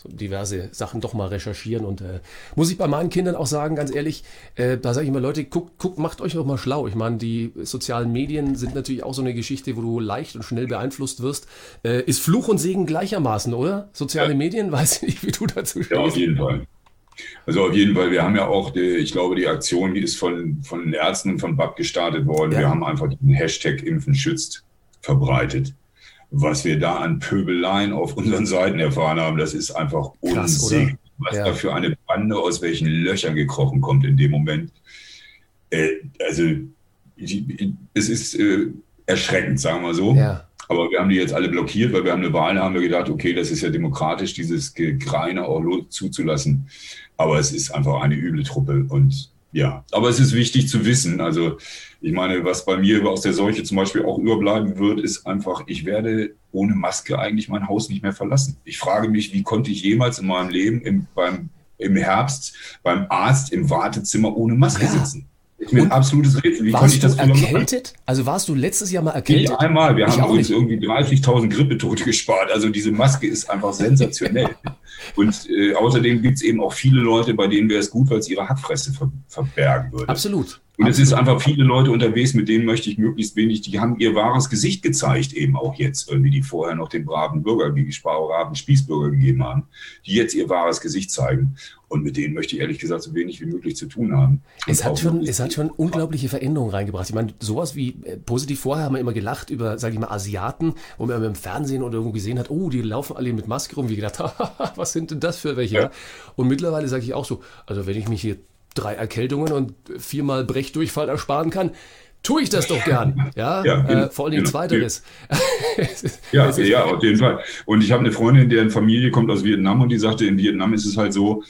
Speaker 2: so diverse Sachen doch mal recherchieren. Und äh, muss ich bei meinen Kindern auch sagen, ganz ehrlich, äh, da sage ich immer, Leute, guckt, guckt, macht euch doch mal schlau. Ich meine, die sozialen Medien sind natürlich auch so eine Geschichte, wo du leicht und schnell beeinflusst wirst. Äh, ist Fluch und Segen gleichermaßen, oder? Soziale ja. Medien, weiß ich nicht, wie du dazu stehst.
Speaker 3: Ja, auf jeden Fall. Also auf jeden Fall, wir haben ja auch, die, ich glaube, die Aktion, die ist von, von den Ärzten und von BAP gestartet worden. Ja. Wir haben einfach den Hashtag Impfen schützt verbreitet. Was wir da an Pöbeleien auf unseren Seiten erfahren haben, das ist einfach unsäglich. Was ja. da für eine Bande aus welchen Löchern gekrochen kommt in dem Moment. Äh, also es ist äh, erschreckend, sagen wir so. Ja. Aber wir haben die jetzt alle blockiert, weil wir haben eine Wahl, haben wir gedacht, okay, das ist ja demokratisch, dieses Gekreine auch zuzulassen. Aber es ist einfach eine üble Truppe und ja, aber es ist wichtig zu wissen. Also ich meine, was bei mir aus der Seuche zum Beispiel auch überbleiben wird, ist einfach, ich werde ohne Maske eigentlich mein Haus nicht mehr verlassen. Ich frage mich, wie konnte ich jemals in meinem Leben im, beim, im Herbst beim Arzt im Wartezimmer ohne Maske ja. sitzen?
Speaker 2: Mir ein absolutes Rätsel. Wie warst du erkältet? Also warst du letztes Jahr mal erkältet?
Speaker 3: Ja, einmal. Wir ich haben uns irgendwie 30.000 Grippetote gespart. Also diese Maske ist einfach sensationell. Und äh, außerdem gibt es eben auch viele Leute, bei denen wäre es gut, weil es ihre Hackfresse ver verbergen würde.
Speaker 2: Absolut.
Speaker 3: Und
Speaker 2: es
Speaker 3: ist einfach viele Leute unterwegs, mit denen möchte ich möglichst wenig, die haben ihr wahres Gesicht gezeigt, eben auch jetzt, irgendwie, die vorher noch den braven Bürger, die braven Spießbürger gegeben haben, die jetzt ihr wahres Gesicht zeigen. Und mit denen möchte ich ehrlich gesagt so wenig wie möglich zu tun haben.
Speaker 2: Es hat, schon, es hat schon unglaubliche Veränderungen reingebracht. Ich meine, sowas wie äh, positiv vorher haben wir immer gelacht über, sage ich mal, Asiaten, wo man im Fernsehen oder irgendwo gesehen hat, oh, die laufen alle mit Maske rum, wie gedacht, was sind denn das für welche? Ja. Und mittlerweile sage ich auch so, also wenn ich mich hier drei Erkältungen und viermal Brechdurchfall ersparen kann, tue ich das doch gern. Ja, ja äh, vor allen Dingen genau. zweiteres.
Speaker 3: ja, ja, auf jeden Fall. Und ich habe eine Freundin, deren Familie kommt aus Vietnam und die sagte, in Vietnam ist es halt so,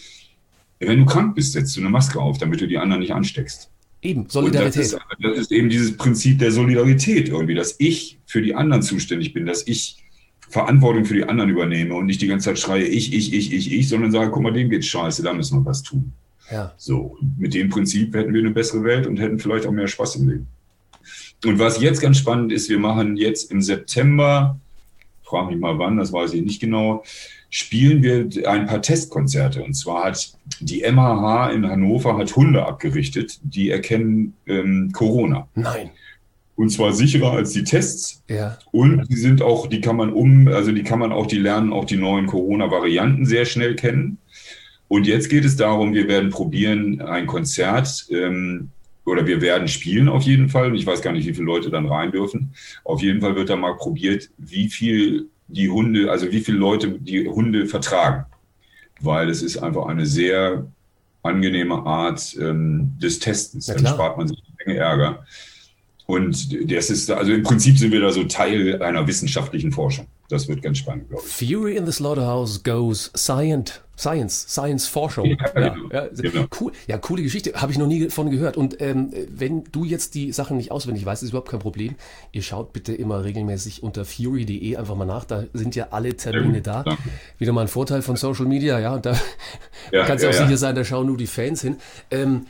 Speaker 3: wenn du krank bist, setzt du eine Maske auf, damit du die anderen nicht ansteckst.
Speaker 2: Eben, Solidarität.
Speaker 3: Das ist, das ist, eben dieses Prinzip der Solidarität irgendwie, dass ich für die anderen zuständig bin, dass ich Verantwortung für die anderen übernehme und nicht die ganze Zeit schreie, ich, ich, ich, ich, ich, sondern sage, guck mal, dem geht's scheiße, da müssen wir was tun.
Speaker 2: Ja.
Speaker 3: So, mit dem Prinzip hätten wir eine bessere Welt und hätten vielleicht auch mehr Spaß im Leben. Und was jetzt ganz spannend ist, wir machen jetzt im September, frage mich mal wann, das weiß ich nicht genau, spielen wir ein paar Testkonzerte. Und zwar hat die MHH in Hannover hat Hunde abgerichtet, die erkennen ähm, Corona.
Speaker 2: Nein.
Speaker 3: Und zwar sicherer als die Tests.
Speaker 2: Ja.
Speaker 3: Und die sind auch, die kann man um, also die kann man auch, die lernen auch die neuen Corona-Varianten sehr schnell kennen. Und jetzt geht es darum, wir werden probieren, ein Konzert ähm, oder wir werden spielen auf jeden Fall. Ich weiß gar nicht, wie viele Leute dann rein dürfen. Auf jeden Fall wird da mal probiert, wie viel die Hunde, also wie viele Leute die Hunde vertragen. Weil es ist einfach eine sehr angenehme Art ähm, des Testens.
Speaker 2: Ja,
Speaker 3: Dann spart man sich eine Menge Ärger. Und das ist, also im Prinzip sind wir da so Teil einer wissenschaftlichen Forschung. Das wird ganz spannend, glaube ich.
Speaker 2: Fury in the Slaughterhouse goes Science, Science, Science Forschung.
Speaker 3: Ja,
Speaker 2: Ja,
Speaker 3: genau.
Speaker 2: ja,
Speaker 3: Genau.
Speaker 2: cool, ja, coole Geschichte, habe ich noch nie von gehört. Und ähm, wenn du jetzt die Sachen nicht auswendig weißt, ist überhaupt kein Problem. Ihr schaut bitte immer regelmäßig unter fury.de einfach mal nach. Da sind ja alle Termine da.
Speaker 3: danke.
Speaker 2: Wieder mal ein Vorteil von Social Media, ja. Und da du
Speaker 3: ja,
Speaker 2: auch sicher sein, da schauen nur die Fans hin. Ähm,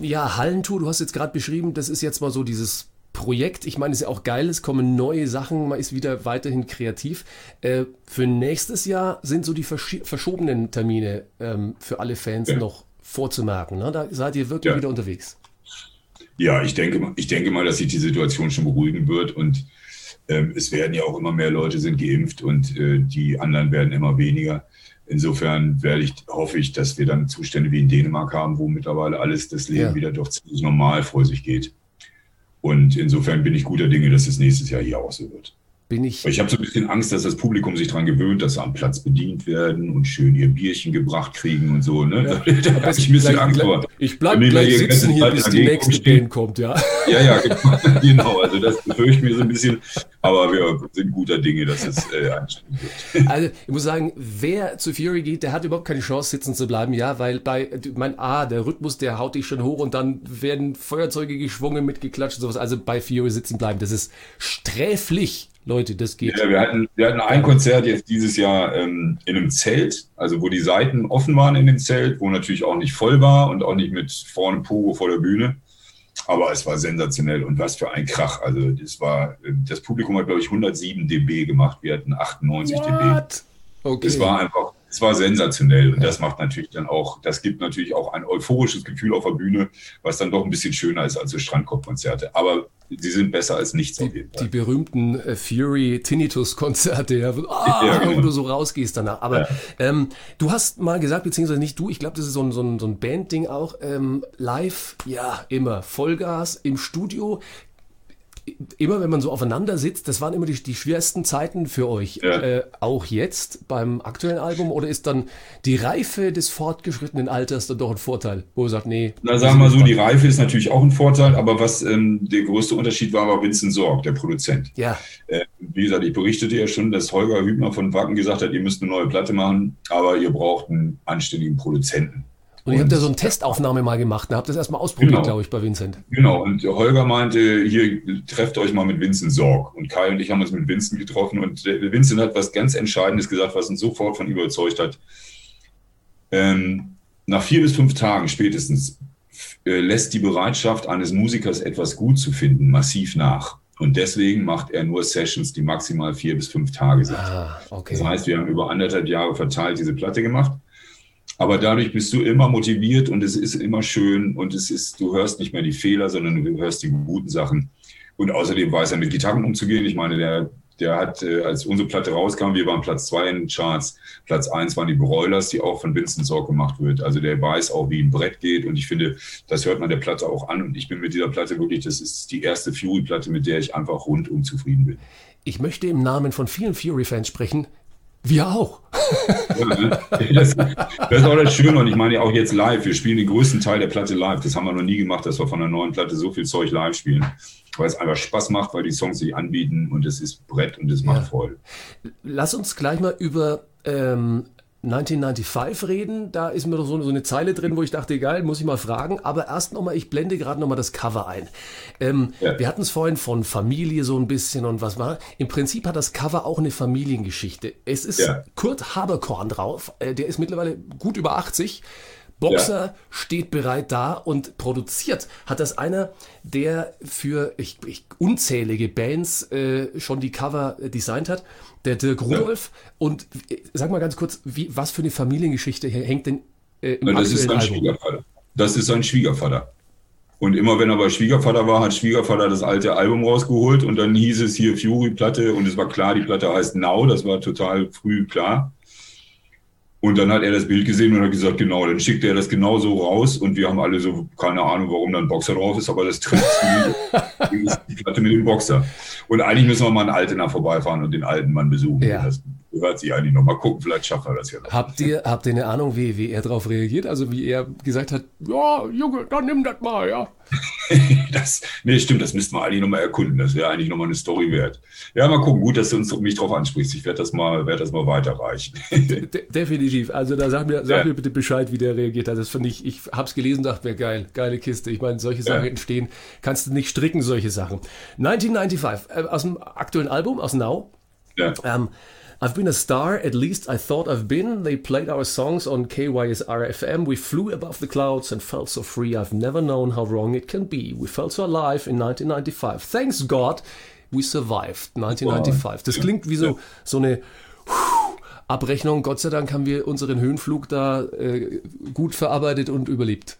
Speaker 2: ja, Hallentour, du hast jetzt gerade beschrieben, das ist jetzt mal so dieses Projekt. Ich meine, es ist ja auch geil, es kommen neue Sachen, man ist wieder weiterhin kreativ. Äh, für nächstes Jahr sind so die verschi- verschobenen Termine ähm, für alle Fans
Speaker 3: Ja.
Speaker 2: noch vorzumerken. Ne? Da seid ihr wirklich
Speaker 3: Ja.
Speaker 2: wieder unterwegs.
Speaker 3: Ja, ich denke, mal- ich denke mal, dass sich die Situation schon beruhigen wird und ähm, es werden ja auch immer mehr Leute sind geimpft und äh, die anderen werden immer weniger. Insofern werde ich, hoffe ich, dass wir dann Zustände wie in Dänemark haben, wo mittlerweile alles das Leben
Speaker 2: Ja.
Speaker 3: wieder doch ziemlich normal vor sich geht. Und insofern bin ich guter Dinge, dass es nächstes Jahr hier auch so wird.
Speaker 2: Bin ich.
Speaker 3: Ich habe so ein bisschen Angst, dass das Publikum sich daran gewöhnt, dass sie am Platz bedient werden und schön ihr Bierchen gebracht kriegen und so. Ne? Da habe ich ein bisschen Angst vor.
Speaker 2: ich bleib gleich
Speaker 3: hier
Speaker 2: sitzen hier, bis die nächste
Speaker 3: stehen.
Speaker 2: Band kommt, ja.
Speaker 3: Ja, ja, genau. genau. Also das befürchten wir so ein bisschen. Aber wir sind guter Dinge, dass es äh, anständig wird.
Speaker 2: Also, ich muss sagen, wer zu Fury geht, der hat überhaupt keine Chance, sitzen zu bleiben, ja, weil bei, mein A, der Rhythmus, der haut dich schon hoch und dann werden Feuerzeuge geschwungen, mitgeklatscht und sowas. Also bei Fury sitzen bleiben, das ist sträflich, Leute, das geht.
Speaker 3: Ja, wir, hatten, wir hatten ein Konzert jetzt dieses Jahr ähm, in einem Zelt, also wo die Seiten offen waren in dem Zelt, wo natürlich auch nicht voll war und auch nicht mit vorne Pogo vor der Bühne. Aber es war sensationell und was für ein Krach. Also das war, äh, das Publikum hat, glaube ich, 107 dB gemacht. Wir hatten 98 dB.
Speaker 2: What? Okay.
Speaker 3: Es war einfach, es war sensationell und das macht natürlich dann auch, das gibt natürlich auch ein euphorisches Gefühl auf der Bühne, was dann doch ein bisschen schöner ist als so Strandkorb-Konzerte. Aber sie sind besser als nichts auf
Speaker 2: die,
Speaker 3: jeden
Speaker 2: die
Speaker 3: Fall.
Speaker 2: berühmten äh, Fury Tinnitus-Konzerte, ja, wo, ah,
Speaker 3: Ja, genau.
Speaker 2: wo du so rausgehst danach. Aber ähm, du hast mal gesagt, beziehungsweise nicht du, ich glaube, das ist so ein, so ein, so ein Band-Ding auch, ähm, live, ja, immer Vollgas im Studio. Immer wenn man so aufeinander sitzt, das waren immer die, die schwersten Zeiten für euch.
Speaker 3: Ja.
Speaker 2: Äh, auch jetzt beim aktuellen Album oder ist dann die Reife des fortgeschrittenen Alters dann doch ein Vorteil, wo ihr sagt, nee.
Speaker 3: Na, sagen wir mal so, die Reife ist natürlich auch ein Vorteil, aber was ähm, der größte Unterschied war, war Vincent Sorg, der Produzent.
Speaker 2: Ja,
Speaker 3: Äh, wie gesagt, ich berichtete ja schon, dass Holger Hübner von Wacken gesagt hat, ihr müsst eine neue Platte machen, aber ihr braucht einen anständigen Produzenten.
Speaker 2: Und ihr habt ja so eine Testaufnahme mal gemacht, da habt das erstmal ausprobiert,
Speaker 3: Genau.
Speaker 2: glaube ich, bei Vincent.
Speaker 3: Genau, und Holger meinte, hier trefft euch mal mit Vincent Sorg. Und Kai und ich haben uns mit Vincent getroffen und Vincent hat was ganz Entscheidendes gesagt, was uns sofort von überzeugt hat. Ähm, nach vier bis fünf Tagen spätestens äh, lässt die Bereitschaft eines Musikers, etwas gut zu finden, massiv nach. Und deswegen macht er nur Sessions, die maximal vier bis fünf Tage sind.
Speaker 2: Ah, okay.
Speaker 3: Das heißt, wir haben über anderthalb Jahre verteilt diese Platte gemacht. Aber dadurch bist du immer motiviert und es ist immer schön und es ist, du hörst nicht mehr die Fehler, sondern du hörst die guten Sachen. Und außerdem weiß er mit Gitarren umzugehen. Ich meine, der, der hat, äh, als unsere Platte rauskam, wir waren Platz zwei in den Charts. Platz eins waren die Broilers, die auch von Vincent Sorg gemacht wird. Also der weiß auch, wie ein Brett geht. Und ich finde, das hört man der Platte auch an. Und ich bin mit dieser Platte wirklich, das ist die erste Fury-Platte, mit der ich einfach rundum zufrieden bin.
Speaker 2: Ich möchte im Namen von vielen Fury-Fans sprechen. Wir auch.
Speaker 3: Ne? das, das ist auch das Schöne und ich meine auch jetzt live. Wir spielen den größten Teil der Platte live. Das haben wir noch nie gemacht, dass wir von einer neuen Platte so viel Zeug live spielen. Weil es einfach Spaß macht, weil die Songs sich anbieten und es ist Brett und es macht
Speaker 2: Ja.
Speaker 3: Freude.
Speaker 2: Lass uns gleich mal über ähm, 1995 reden. Da ist mir doch so, so eine Zeile drin, wo ich dachte, egal, muss ich mal fragen. Aber erst nochmal, ich blende gerade nochmal das Cover ein. Ähm, ja. Wir hatten es vorhin von Familie so ein bisschen und was war. Im Prinzip hat das Cover auch eine Familiengeschichte. Es ist ja. Kurt Haberkorn drauf. Äh, der ist mittlerweile gut über 80. Boxer ja. steht bereit da und produziert. Hat das einer, der für ich, ich, unzählige Bands äh, schon die Cover äh, designt hat, der Dirk Rudolf. Ja. Und äh, sag mal ganz kurz, wie, was für eine Familiengeschichte hängt denn
Speaker 3: äh, im Na, das ist sein Album? Schwiegervater. Das ist sein Schwiegervater. Und immer wenn er bei Schwiegervater war, hat Schwiegervater das alte Album rausgeholt und dann hieß es hier Fury-Platte und es war klar, die Platte heißt Now, das war total früh klar. Und dann hat er das Bild gesehen und hat gesagt, genau, dann schickt er das genau so raus und wir haben alle so, keine Ahnung, warum da ein Boxer drauf ist, aber das trifft die Platte mit dem Boxer. Und eigentlich müssen wir mal einen Altener vorbeifahren und den alten Mann besuchen. Ja. Gehört sich eigentlich noch. Mal gucken, vielleicht schaffen wir das ja noch.
Speaker 2: Habt ihr, habt ihr eine Ahnung, wie, wie er darauf reagiert? Also wie er gesagt hat, ja, Junge, dann nimm das mal, ja.
Speaker 3: das, nee, stimmt, das müssten wir eigentlich nochmal erkunden. Das wäre eigentlich nochmal eine Story wert. Ja, mal gucken. Gut, dass du uns, mich drauf ansprichst. Ich werde das mal, werde das mal weiterreichen.
Speaker 2: De definitiv. Also da sag mir, sag ja. mir bitte Bescheid, wie der reagiert hat. Das finde ich, ich habe es gelesen, dachte mir, geil, geile Kiste. Ich meine, solche Sachen ja. entstehen, kannst du nicht stricken, solche Sachen. 1995, äh, aus dem aktuellen Album, aus Now. Ja. Ähm, I've been a star, at least I thought I've been. They played our songs on KYSR FM. We flew above the clouds and felt so free. I've never known how wrong it can be. We felt so alive in 1995. Thanks God, we survived 1995. Das klingt wie so, so eine Abrechnung. Gott sei Dank haben wir unseren Höhenflug da äh, gut verarbeitet und überlebt.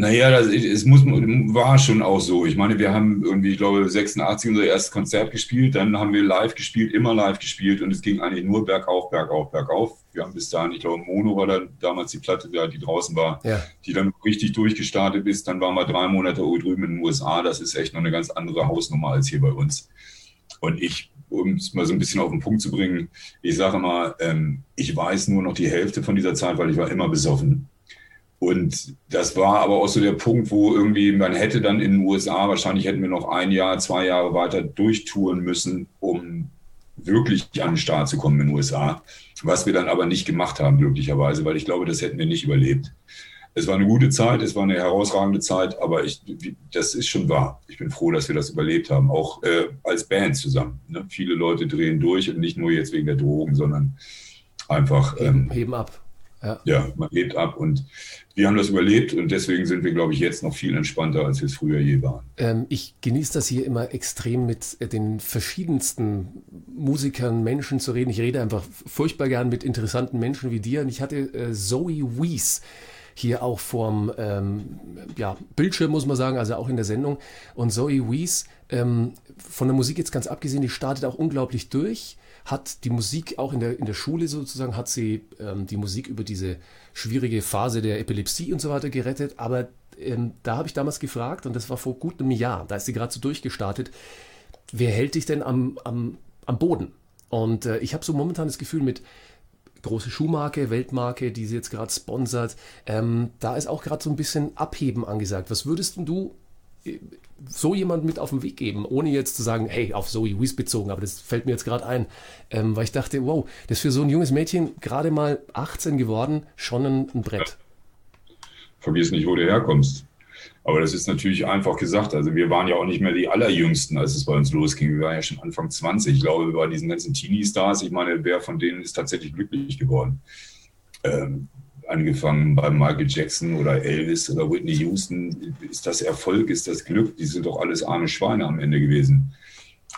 Speaker 3: Naja, das, es muss, war schon auch so. Ich meine, wir haben irgendwie, ich glaube, 86 unser erstes Konzert gespielt, dann haben wir live gespielt, immer live gespielt und es ging eigentlich nur bergauf, bergauf, bergauf. Wir haben bis dahin, ich glaube, Mono war dann damals die Platte, die draußen war, ja. die dann richtig durchgestartet ist. Dann waren wir drei Monate drüben in den USA. Das ist echt noch eine ganz andere Hausnummer als hier bei uns. Und ich, um es mal so ein bisschen auf den Punkt zu bringen, ich sage mal, ähm, ich weiß nur noch die Hälfte von dieser Zeit, weil ich war immer besoffen. Und das war aber auch so der Punkt, wo irgendwie man hätte dann in den USA, wahrscheinlich hätten wir noch ein Jahr, zwei Jahre weiter durchtouren müssen, um wirklich an den Start zu kommen in den USA. Was wir dann aber nicht gemacht haben, glücklicherweise, weil ich glaube, das hätten wir nicht überlebt. Es war eine gute Zeit, es war eine herausragende Zeit, aber ich, das ist schon wahr. Ich bin froh, dass wir das überlebt haben, auch äh, als Band zusammen. Ne? Viele Leute drehen durch und nicht nur jetzt wegen der Drogen, sondern einfach.
Speaker 2: Ähm, heben ab.
Speaker 3: Ja. ja, man hebt ab und wir haben das überlebt und deswegen sind wir, glaube ich, jetzt noch viel entspannter, als wir es früher je waren.
Speaker 2: Ähm, ich genieße das hier immer extrem mit äh, den verschiedensten Musikern, Menschen zu reden. Ich rede einfach furchtbar gern mit interessanten Menschen wie dir und ich hatte äh, Zoe Wies hier auch vorm ähm, ja, Bildschirm, muss man sagen, also auch in der Sendung. Und Zoe Wies, ähm, von der Musik jetzt ganz abgesehen, die startet auch unglaublich durch hat die Musik auch in der, in der Schule sozusagen, hat sie ähm, die Musik über diese schwierige Phase der Epilepsie und so weiter gerettet. Aber ähm, da habe ich damals gefragt, und das war vor gut einem Jahr, da ist sie gerade so durchgestartet, wer hält dich denn am, am, am Boden? Und äh, ich habe so momentan das Gefühl mit große Schuhmarke, Weltmarke, die sie jetzt gerade sponsert, ähm, da ist auch gerade so ein bisschen Abheben angesagt. Was würdest du so jemand mit auf den Weg geben, ohne jetzt zu sagen, hey, auf Zoe Wies bezogen, aber das fällt mir jetzt gerade ein, ähm, weil ich dachte, wow, das ist für so ein junges Mädchen, gerade mal 18 geworden, schon ein, ein Brett.
Speaker 3: Vergiss nicht, wo du herkommst. Aber das ist natürlich einfach gesagt. Also wir waren ja auch nicht mehr die allerjüngsten, als es bei uns losging. Wir waren ja schon Anfang 20. Ich glaube, bei diesen ganzen Teenie-Stars, ich meine, wer von denen ist tatsächlich glücklich geworden? Ähm, angefangen bei Michael Jackson oder Elvis oder Whitney Houston. Ist das Erfolg, ist das Glück? Die sind doch alles arme Schweine am Ende gewesen.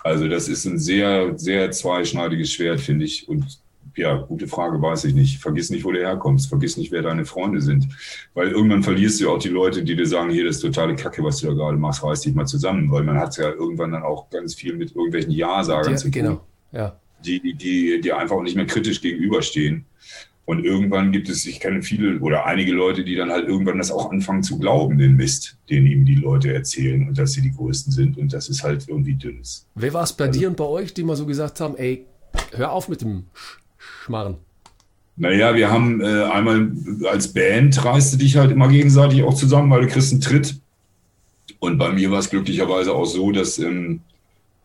Speaker 3: Also das ist ein sehr, sehr zweischneidiges Schwert, finde ich. Und ja, gute Frage, weiß ich nicht. Vergiss nicht, wo du herkommst. Vergiss nicht, wer deine Freunde sind. Weil irgendwann verlierst du auch die Leute, die dir sagen, hier, das ist totale Kacke, was du da gerade machst, reiß dich mal zusammen. Weil man hat ja irgendwann dann auch ganz viel mit irgendwelchen Ja-Sagern zu tun. Genau, ja. Die, die, die einfach nicht mehr kritisch gegenüberstehen. Und irgendwann gibt es, ich kenne viele oder einige Leute, die dann halt irgendwann das auch anfangen zu glauben, den Mist, den ihm die Leute erzählen und dass sie die Größten sind und das ist halt irgendwie dünnes.
Speaker 2: Wer war es bei also, dir und bei euch, die mal so gesagt haben, ey, hör auf mit dem Sch Schmarren?
Speaker 3: Naja, wir haben äh, einmal als Band reiste dich halt immer gegenseitig auch zusammen, weil du kriegst einen Tritt. Und bei mir war es glücklicherweise auch so, dass ähm,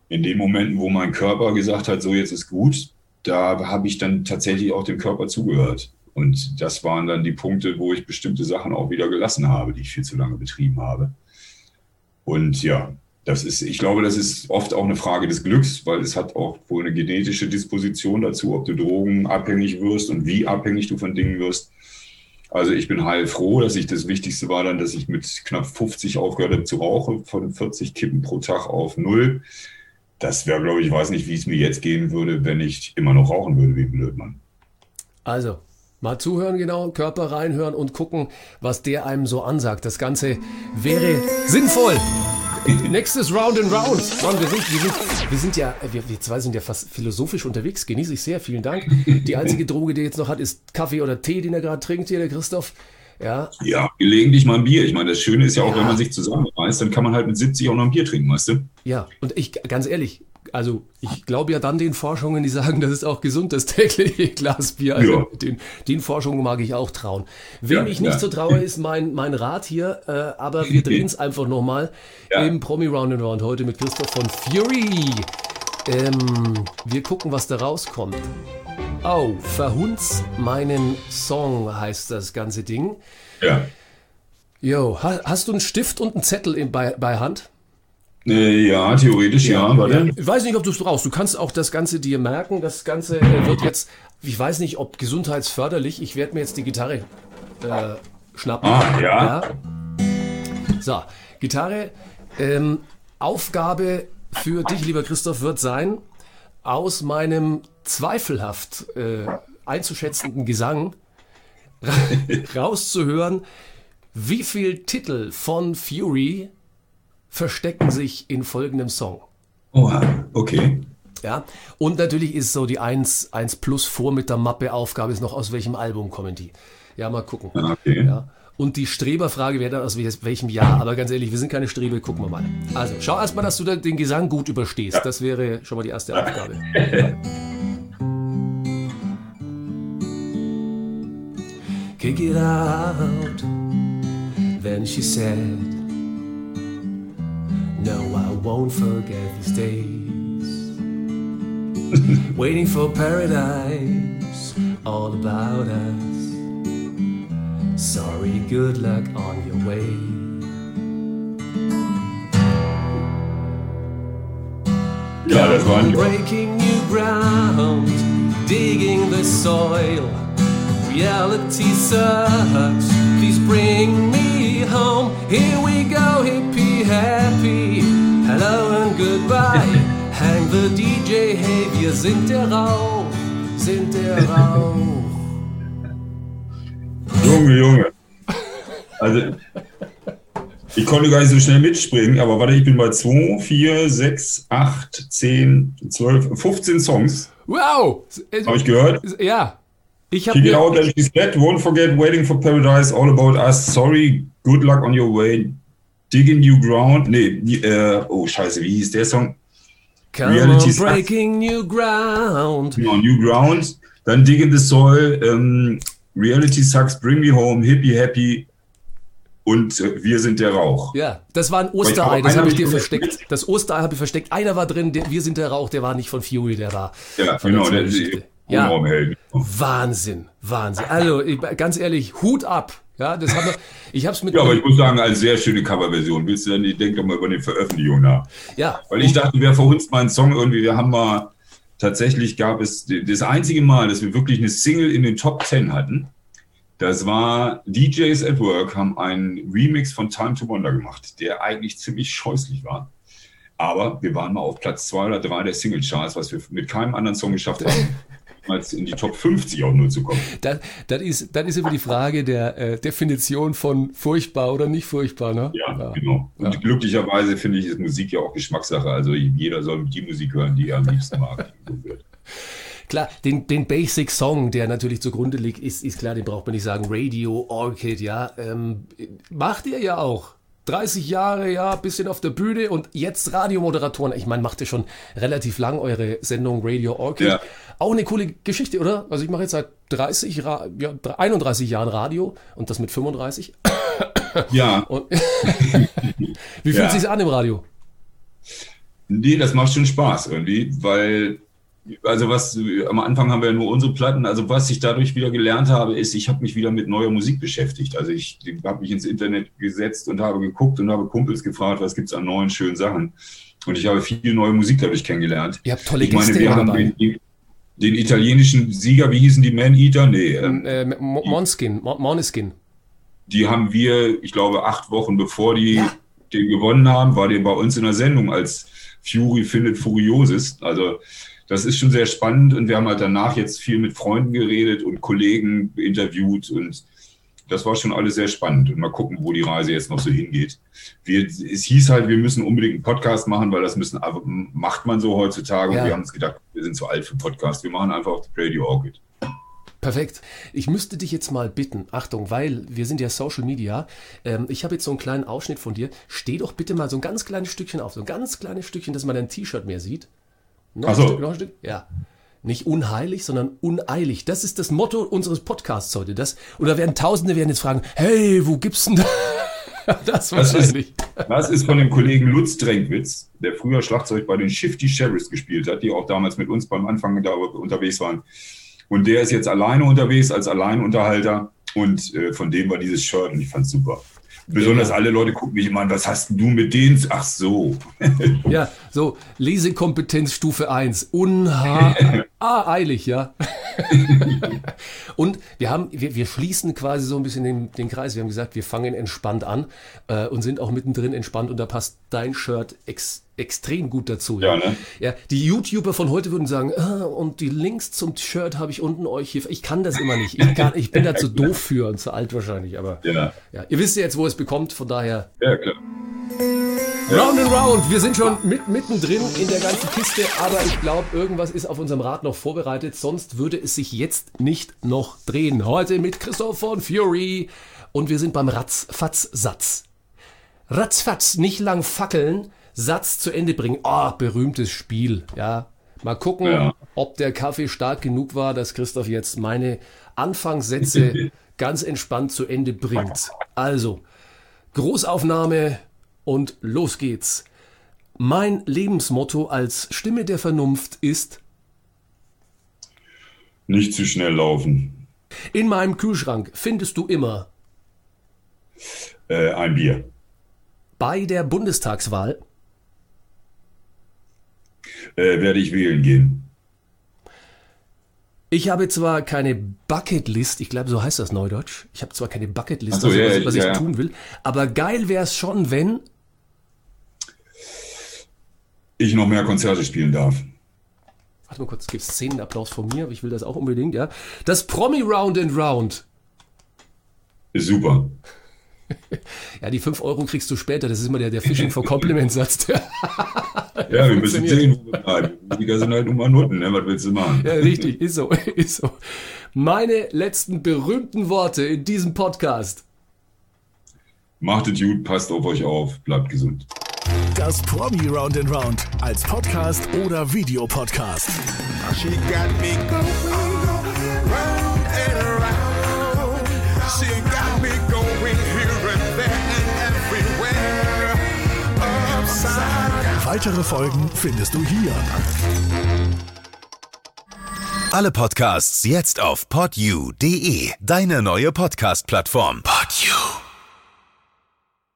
Speaker 3: in den Momenten, wo mein Körper gesagt hat, so jetzt ist gut, da habe ich dann tatsächlich auch dem Körper zugehört. Und das waren dann die Punkte, wo ich bestimmte Sachen auch wieder gelassen habe, die ich viel zu lange betrieben habe. Und ja, das ist, ich glaube, das ist oft auch eine Frage des Glücks, weil es hat auch wohl eine genetische Disposition dazu, ob du drogenabhängig wirst und wie abhängig du von Dingen wirst. Also ich bin heilfroh, dass ich das Wichtigste war dann, dass ich mit knapp 50 aufgehört habe zu rauchen, von 40 Kippen pro Tag auf null. Das wäre, glaube ich, ich weiß nicht, wie es mir jetzt gehen würde, wenn ich immer noch rauchen würde wie ein Blödmann.
Speaker 2: Also, Mal zuhören, genau, Körper reinhören und gucken, was der einem so ansagt. Das Ganze wäre sinnvoll. Nächstes Round and Round. Mann, wir sind, wir sind, wir sind ja, wir, wir zwei sind ja fast philosophisch unterwegs. Genieße ich sehr. Vielen Dank. Die einzige Droge, die er jetzt noch hat, ist Kaffee oder Tee, den er gerade trinkt hier, der Christoph. Ja.
Speaker 3: Ja, gelegentlich mal ein Bier. Ich meine, das Schöne ist ja auch, ja. wenn man sich zusammenreißt, dann kann man halt mit 70 auch noch ein Bier trinken, weißt du?
Speaker 2: Ja, und ich, ganz ehrlich, also ich glaube ja dann den Forschungen, die sagen, das ist auch gesund, das tägliche Glas Bier. Also ja. den, den Forschungen mag ich auch trauen. Wem ja, ich nicht ja. so traue, ist mein, mein Rat hier, äh, aber wir drehen es einfach nochmal ja. im Promi Round and Round heute mit Christoph von Fury. Ähm, wir gucken, was da rauskommt. Oh, verhunz meinen Song heißt das ganze Ding.
Speaker 3: Ja.
Speaker 2: Jo, hast du einen Stift und einen Zettel in, bei, bei Hand?
Speaker 3: Äh, ja, theoretisch ja. ja.
Speaker 2: ja. Ich weiß nicht, ob du es brauchst. Du kannst auch das Ganze dir merken. Das Ganze äh, wird jetzt, ich weiß nicht, ob gesundheitsförderlich. Ich werde mir jetzt die Gitarre äh, schnappen.
Speaker 3: Ah, ja. ja.
Speaker 2: So, Gitarre. Ähm, Aufgabe für dich, lieber Christoph, wird sein, aus meinem zweifelhaft äh, einzuschätzenden Gesang rauszuhören, wie viel Titel von Fury verstecken sich in folgendem Song.
Speaker 3: Oha, okay.
Speaker 2: Ja, und natürlich ist so die 1, 1 plus vor mit der Mappe-Aufgabe ist noch, aus welchem Album kommen die. Ja, mal gucken.
Speaker 3: Ah, okay.
Speaker 2: Ja. Und die Streberfrage wäre dann aus welchem Jahr. Aber ganz ehrlich, wir sind keine Strebe, gucken wir mal. Also, schau erstmal, dass du den Gesang gut überstehst. Das wäre schon mal die erste Aufgabe. It out, then she said. No, I won't forget these days. Waiting for paradise, all about us. Sorry, good luck on your way.
Speaker 3: Ja, das waren
Speaker 2: Breaking new ground, digging the soil. Reality sucks. Please bring me home. Here we go, hippie happy. Hello and goodbye. Hang the DJ, hey, wir sind der Rauch, sind der Rauch.
Speaker 3: Junge, Junge. Also, ich konnte gar nicht so schnell mitspringen, aber warte, ich bin bei 2, 4, 6, 8, 10, 12, 15 Songs.
Speaker 2: Wow!
Speaker 3: Habe ich gehört?
Speaker 2: Ja. Ich
Speaker 3: it out and she's dead. Won't forget waiting for paradise. All about us. Sorry. Good luck on your way. Digging New Ground. Nee, äh, oh Scheiße, wie hieß der Song?
Speaker 2: Come Reality on, breaking New Ground.
Speaker 3: Genau, New Ground. Dann Digging the Soil. Ähm, Reality Sucks, Bring Me Home, Hippie Happy. Und äh, wir sind der Rauch.
Speaker 2: Ja, das war ein Osterei, das habe ich dir versteckt. Das Osterei habe ich versteckt. Einer war drin, der, wir sind der Rauch, der war nicht von Fury, der war.
Speaker 3: Ja, genau, der,
Speaker 2: ja. Wahnsinn, Wahnsinn. Also, ich, ganz ehrlich, Hut ab. Ja, das haben wir, ich habe es mit.
Speaker 3: Ja, aber ich muss sagen, als sehr schöne Coverversion. Willst du denn, ich denke doch mal über die Veröffentlichung nach.
Speaker 2: Ja.
Speaker 3: Weil ich dachte, wir verhunzt mal einen Song irgendwie. Wir haben mal, tatsächlich gab es das einzige Mal, dass wir wirklich eine Single in den Top 10 hatten. Das war DJs at Work, haben einen Remix von Time to Wonder gemacht, der eigentlich ziemlich scheußlich war. Aber wir waren mal auf Platz zwei oder drei der Single Charts, was wir mit keinem anderen Song geschafft haben. jemals in die Top 50 auch nur zu kommen.
Speaker 2: Das, das, ist, das ist immer die Frage der äh, Definition von furchtbar oder nicht furchtbar. Ne?
Speaker 3: Ja, ja. genau. Und ja. glücklicherweise finde ich, ist Musik ja auch Geschmackssache. Also jeder soll die Musik hören, die er am liebsten mag.
Speaker 2: Klar, den, den Basic Song, der natürlich zugrunde liegt, ist, ist klar, den braucht man nicht sagen. Radio, Orchid, ja. Ähm, macht ihr ja auch. 30 Jahre, ja, bisschen auf der Bühne und jetzt Radiomoderatoren. Ich meine, macht ihr schon relativ lang eure Sendung Radio Orchid. Ja. Auch eine coole Geschichte, oder? Also ich mache jetzt seit 30, ja, 31 Jahren Radio und das mit 35.
Speaker 3: Ja.
Speaker 2: Wie fühlt ja. sich an im Radio?
Speaker 3: Nee, das macht schon Spaß irgendwie, weil also was, am Anfang haben wir ja nur unsere Platten. Also was ich dadurch wieder gelernt habe, ist, ich habe mich wieder mit neuer Musik beschäftigt. Also ich habe mich ins Internet gesetzt und habe geguckt und habe Kumpels gefragt, was gibt es an neuen, schönen Sachen. Und ich habe viel neue Musik dadurch kennengelernt.
Speaker 2: Ihr habt tolle
Speaker 3: ich meine,
Speaker 2: Gäste
Speaker 3: wir haben den, den, den italienischen Sieger, wie hießen die Man Eater? Nee, ähm,
Speaker 2: Äh, Mo- Måneskin, Mo- Måneskin.
Speaker 3: die haben wir, ich glaube, acht Wochen bevor die
Speaker 2: Ja.
Speaker 3: den gewonnen haben, war der bei uns in der Sendung als Fury findet Furiosis. Also das ist schon sehr spannend und wir haben halt danach jetzt viel mit Freunden geredet und Kollegen interviewt und das war schon alles sehr spannend und mal gucken, wo die Reise jetzt noch so hingeht. Wir, es hieß halt, wir müssen unbedingt einen Podcast machen, weil das müssen, aber macht man so heutzutage
Speaker 2: Ja.
Speaker 3: und wir haben uns gedacht, wir sind zu alt für Podcast. Wir machen einfach auf Radio Orchid.
Speaker 2: Perfekt. Ich müsste dich jetzt mal bitten, Achtung, weil wir sind ja Social Media. Ähm, ich habe jetzt so einen kleinen Ausschnitt von dir. Steh doch bitte mal so ein ganz kleines Stückchen auf, so ein ganz kleines Stückchen, dass man dein T-Shirt mehr sieht. Noch
Speaker 3: so.
Speaker 2: ein Stück, noch ein Stück. Ja. Nicht unheilig, sondern uneilig. Das ist das Motto unseres Podcasts heute. Das, und da werden Tausende werden jetzt fragen, hey, wo gibt's denn da? Das
Speaker 3: Das ist, das ist von dem Kollegen Lutz Drenkwitz, der früher Schlagzeug bei den Shifty Sheriffs gespielt hat, die auch damals mit uns beim Anfang da unterwegs waren. Und der ist jetzt alleine unterwegs als Alleinunterhalter und äh, von dem war dieses Shirt und ich fand's super. Besonders
Speaker 2: Ja.
Speaker 3: alle Leute gucken mich immer an, was hast du mit denen? Ach so.
Speaker 2: Ja, so, Lesekompetenz Stufe 1. Unha ah, eilig, ja. und wir haben, wir, wir schließen quasi so ein bisschen den, den Kreis. Wir haben gesagt, wir fangen entspannt an äh, und sind auch mittendrin entspannt und da passt dein Shirt ex, extrem gut dazu.
Speaker 3: Ja, ne?
Speaker 2: Ja, die YouTuber von heute würden sagen, ah, und die Links zum Shirt habe ich unten euch hier. Ich kann das immer nicht. Ich, kann, ich bin da zu doof für und zu alt wahrscheinlich, aber
Speaker 3: Ja,
Speaker 2: ja, ihr wisst ja jetzt, wo es bekommt, von daher
Speaker 3: ja klar.
Speaker 2: Round and round, wir sind schon mit, mittendrin in der ganzen Kiste, aber ich glaube, irgendwas ist auf unserem Rad noch vorbereitet, sonst würde es sich jetzt nicht noch drehen. Heute mit Christoph von Fury und wir sind beim Ratzfatz-Satz. Ratzfatz, nicht lang fackeln, Satz zu Ende bringen. Oh, berühmtes Spiel, ja. Mal gucken,
Speaker 3: Ja.
Speaker 2: ob der Kaffee stark genug war, dass Christoph jetzt meine Anfangssätze ganz entspannt zu Ende bringt. Also, Großaufnahme und los geht's. Mein Lebensmotto als Stimme der Vernunft ist,
Speaker 3: Nicht zu schnell laufen.
Speaker 2: in meinem Kühlschrank findest du immer
Speaker 3: Äh, ein Bier.
Speaker 2: bei der Bundestagswahl
Speaker 3: Äh, werde ich wählen gehen.
Speaker 2: Ich habe zwar keine Bucketlist, ich glaube, so heißt das Neudeutsch. Ich habe zwar keine Bucketlist,
Speaker 3: so,
Speaker 2: also
Speaker 3: ja,
Speaker 2: was, was
Speaker 3: ja,
Speaker 2: ich
Speaker 3: ja.
Speaker 2: tun will, aber geil wäre es schon, wenn.
Speaker 3: Ich noch mehr Konzerte spielen darf.
Speaker 2: Warte mal kurz, es gibt Szenenapplaus von mir, aber ich will das auch unbedingt, ja. Das Promi Round and Round.
Speaker 3: Ist super.
Speaker 2: Ja, die 5 Euro kriegst du später, das ist immer der, der Fishing for Compliments Satz.
Speaker 3: Ja, wir müssen
Speaker 2: funktioniert.
Speaker 3: sehen, wo wir bleiben. Musiker sind halt nun mal Nutten, ne? Was willst du machen?
Speaker 2: ja, richtig, ist so, ist so. Meine letzten berühmten Worte in diesem Podcast.
Speaker 3: Macht es gut, passt auf euch auf, bleibt gesund.
Speaker 1: Das Promi Round and Round als Podcast oder Videopodcast.
Speaker 4: She got me going round and around. She got me going here and there and everywhere. Upside.
Speaker 1: Weitere Folgen findest du hier.
Speaker 5: Alle Podcasts jetzt auf podyou.de, deine neue Podcast-Plattform. Podyou.